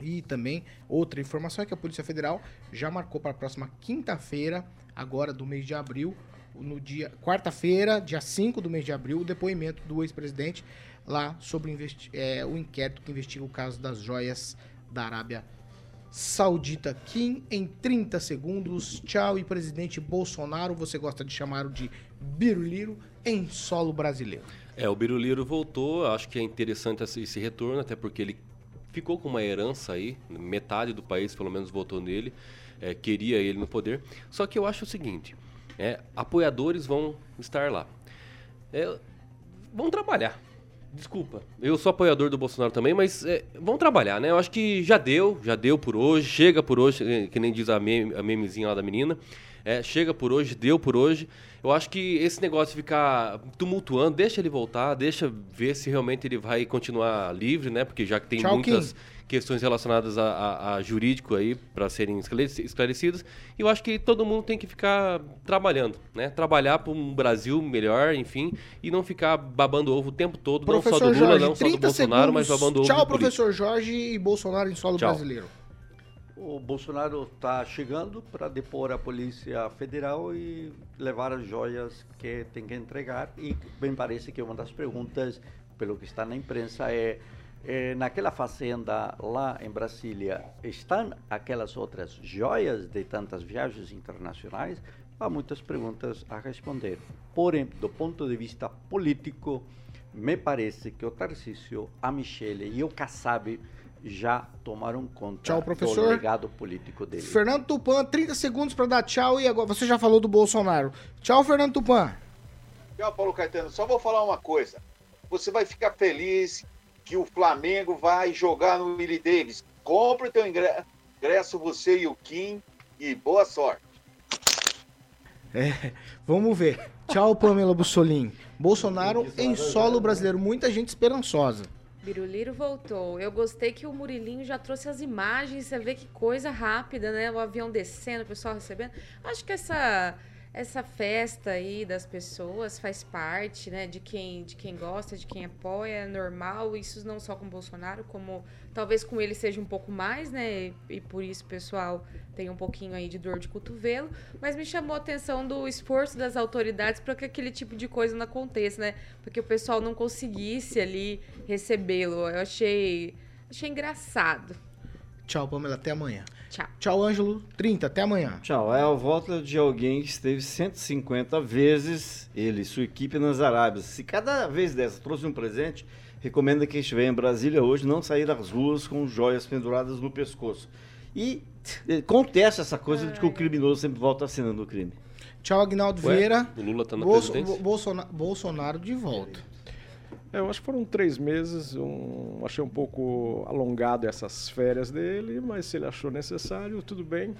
E também outra informação é que a Polícia Federal já marcou para a próxima quinta-feira, agora do mês de abril, no dia quarta-feira, dia 5 do mês de abril, o depoimento do ex-presidente lá sobre é, o inquérito que investiga o caso das joias da Arábia Saudita. Kim, em 30 segundos. Tchau. E presidente Bolsonaro, você gosta de chamar o de Biruliro em solo brasileiro. É, o Biruliro voltou, acho que é interessante esse retorno, até porque ele ficou com uma herança aí, metade do país pelo menos votou nele, é, queria ele no poder. Só que eu acho o seguinte, é, apoiadores vão estar lá. É, vão trabalhar. Desculpa, eu sou apoiador do Bolsonaro também, mas é, vão trabalhar, né? Eu acho que já deu, já deu por hoje, chega por hoje, eh, que nem diz a, meme, a memezinha lá da menina. É, chega por hoje, deu por hoje. Eu acho que esse negócio de ficar tumultuando, deixa ele voltar, deixa ver se realmente ele vai continuar livre, né? Porque já que tem Tchau, muitas Kim. Questões relacionadas a, a- a jurídico aí para serem esclareci- esclarecidas. E eu acho que todo mundo tem que ficar trabalhando, né? Trabalhar para um Brasil melhor, enfim, e não ficar babando ovo o tempo todo, não só do Professor Lula, Jorge, não só do 30 Bolsonaro, mas segundos. babando ovo Tchau, do político. professor Jorge e Bolsonaro em solo Tchau. brasileiro. O Bolsonaro está chegando para depor a Polícia Federal e levar as joias que tem que entregar. E bem parece que uma das perguntas, pelo que está na imprensa, é, é naquela fazenda lá em Brasília, estão aquelas outras joias de tantas viagens internacionais? Há muitas perguntas a responder. Porém, do ponto de vista político, me parece que o Tarcísio, a Michele e o Kassab já tomaram conta Tchau, do professor. legado político dele. Fernando Tupan, 30 segundos para dar tchau e agora você já falou do Bolsonaro. Tchau, Fernando Tupan. Tchau, Paulo Caetano. Só vou falar uma coisa. Você vai ficar feliz que o Flamengo vai jogar no Willie Davis. Compre o teu ingre- ingresso, você e o Kim, e boa sorte. É, vamos ver. Tchau, Pamela Bussolini. Bolsonaro em solo brasileiro. Muita gente esperançosa. Biruliro voltou. Eu gostei que o Murilinho já trouxe as imagens, você vê que coisa rápida, né? O avião descendo, o pessoal recebendo. Acho que essa essa festa aí das pessoas faz parte, né, de quem de quem gosta, de quem apoia, é normal. Isso não só com Bolsonaro, como talvez com ele seja um pouco mais, né? E, e por isso o pessoal tem um pouquinho aí de dor de cotovelo, mas me chamou a atenção do esforço das autoridades para que aquele tipo de coisa não aconteça, né? Porque o pessoal não conseguisse ali recebê-lo. Eu achei achei engraçado. Tchau, Pamela. Até amanhã. Tchau. Tchau, Ângelo. 30. Até amanhã. Tchau. É a volta de alguém que esteve 150 vezes, ele e sua equipe, nas Arábias. Se cada vez dessa trouxe um presente, recomenda que estiver em Brasília hoje não sair das ruas com joias penduradas no pescoço. E eh, contesta essa coisa de que o criminoso sempre volta à cena do crime. Tchau, Agnaldo Ué, Vieira. o Lula tá na Bolso- presidência? Bo- Bolsona- Bolsonaro de volta. É, eu acho que foram três meses. Um, achei um pouco alongado essas férias dele, mas se ele achou necessário, tudo bem.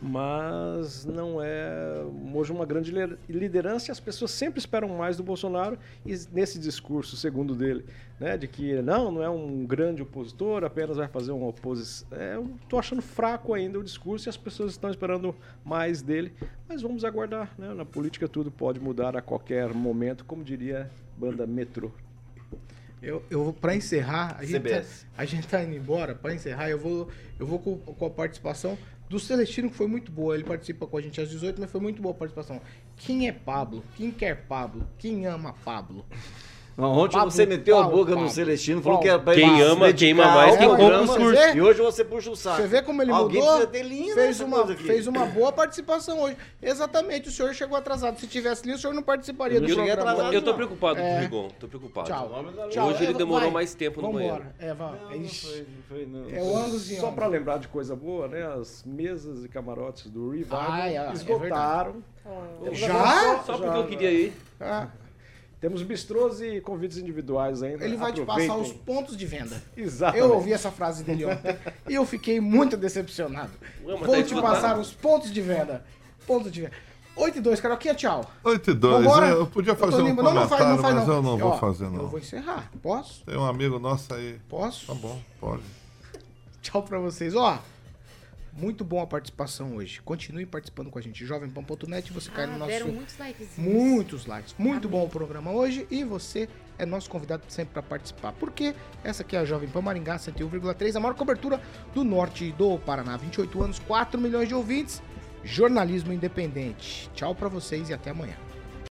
Mas não é hoje uma grande lider- liderança e as pessoas sempre esperam mais do Bolsonaro. E nesse discurso, segundo dele, né, de que não, não é um grande opositor, apenas vai fazer uma oposição. É, eu tô achando fraco ainda o discurso e as pessoas estão esperando mais dele. Mas vamos aguardar. Né? Na política tudo pode mudar a qualquer momento, como diria banda Metrô. Eu, eu vou para encerrar, a gente, tá, a gente tá indo embora. Para encerrar, eu vou, eu vou com, com a participação do Celestino, que foi muito boa. Ele participa com a gente às 18, mas foi muito boa a participação. Quem é Pablo? Quem quer Pablo? Quem ama Pablo? Ontem você meteu a Paulo, boca no Celestino, falou Paulo. que era pra Quem ele ama, se quem ama mais, ao quem compra programa, os cursos. E hoje você puxa o saco. Você vê como ele Alguém mudou? precisa ter linha fez, uma, fez uma boa participação hoje. Exatamente, o senhor chegou atrasado. Se tivesse linha, o senhor não participaria do Eu programa. atrasado, Eu tô não. preocupado com É. o Rigon, tô preocupado. Tchau. Hoje ele É, demorou vai. mais tempo no Vambora. banheiro. É, vai. Não, não Ixi. foi, não foi, não. É o e Só para lembrar de coisa boa, né? As mesas e camarotes do Revival é, é esgotaram. Já? Só porque eu queria ir. Ah, Temos bistrôs e convites individuais ainda. ele vai te Aproveitem. passar os pontos de venda. Exatamente. Eu ouvi essa frase dele ontem e eu fiquei muito decepcionado. Ué, mas Vou tá te passar os pontos de venda. Pontos de venda. 8 e 2, Caroquinha, tchau. 8 e 2, Vambora? eu podia fazer um limpo. Não, não faz, não comentário, faz, mas não. eu não vou Ó, fazer, Eu não. vou encerrar. Posso? Tem um amigo nosso aí. Posso? Tá bom, pode. Tchau pra vocês. Ó, muito bom a participação hoje. Continue participando com a gente. Jovempan.net, você cai Ah, no nosso. deram muitos likezinhos. Muitos likes. Muito bom o programa hoje e você é nosso convidado sempre para participar. Porque essa aqui é a Jovem Pan Maringá 101,3, a maior cobertura do norte do Paraná. 28 anos, 4 milhões de ouvintes. Jornalismo independente. Tchau pra vocês e até amanhã.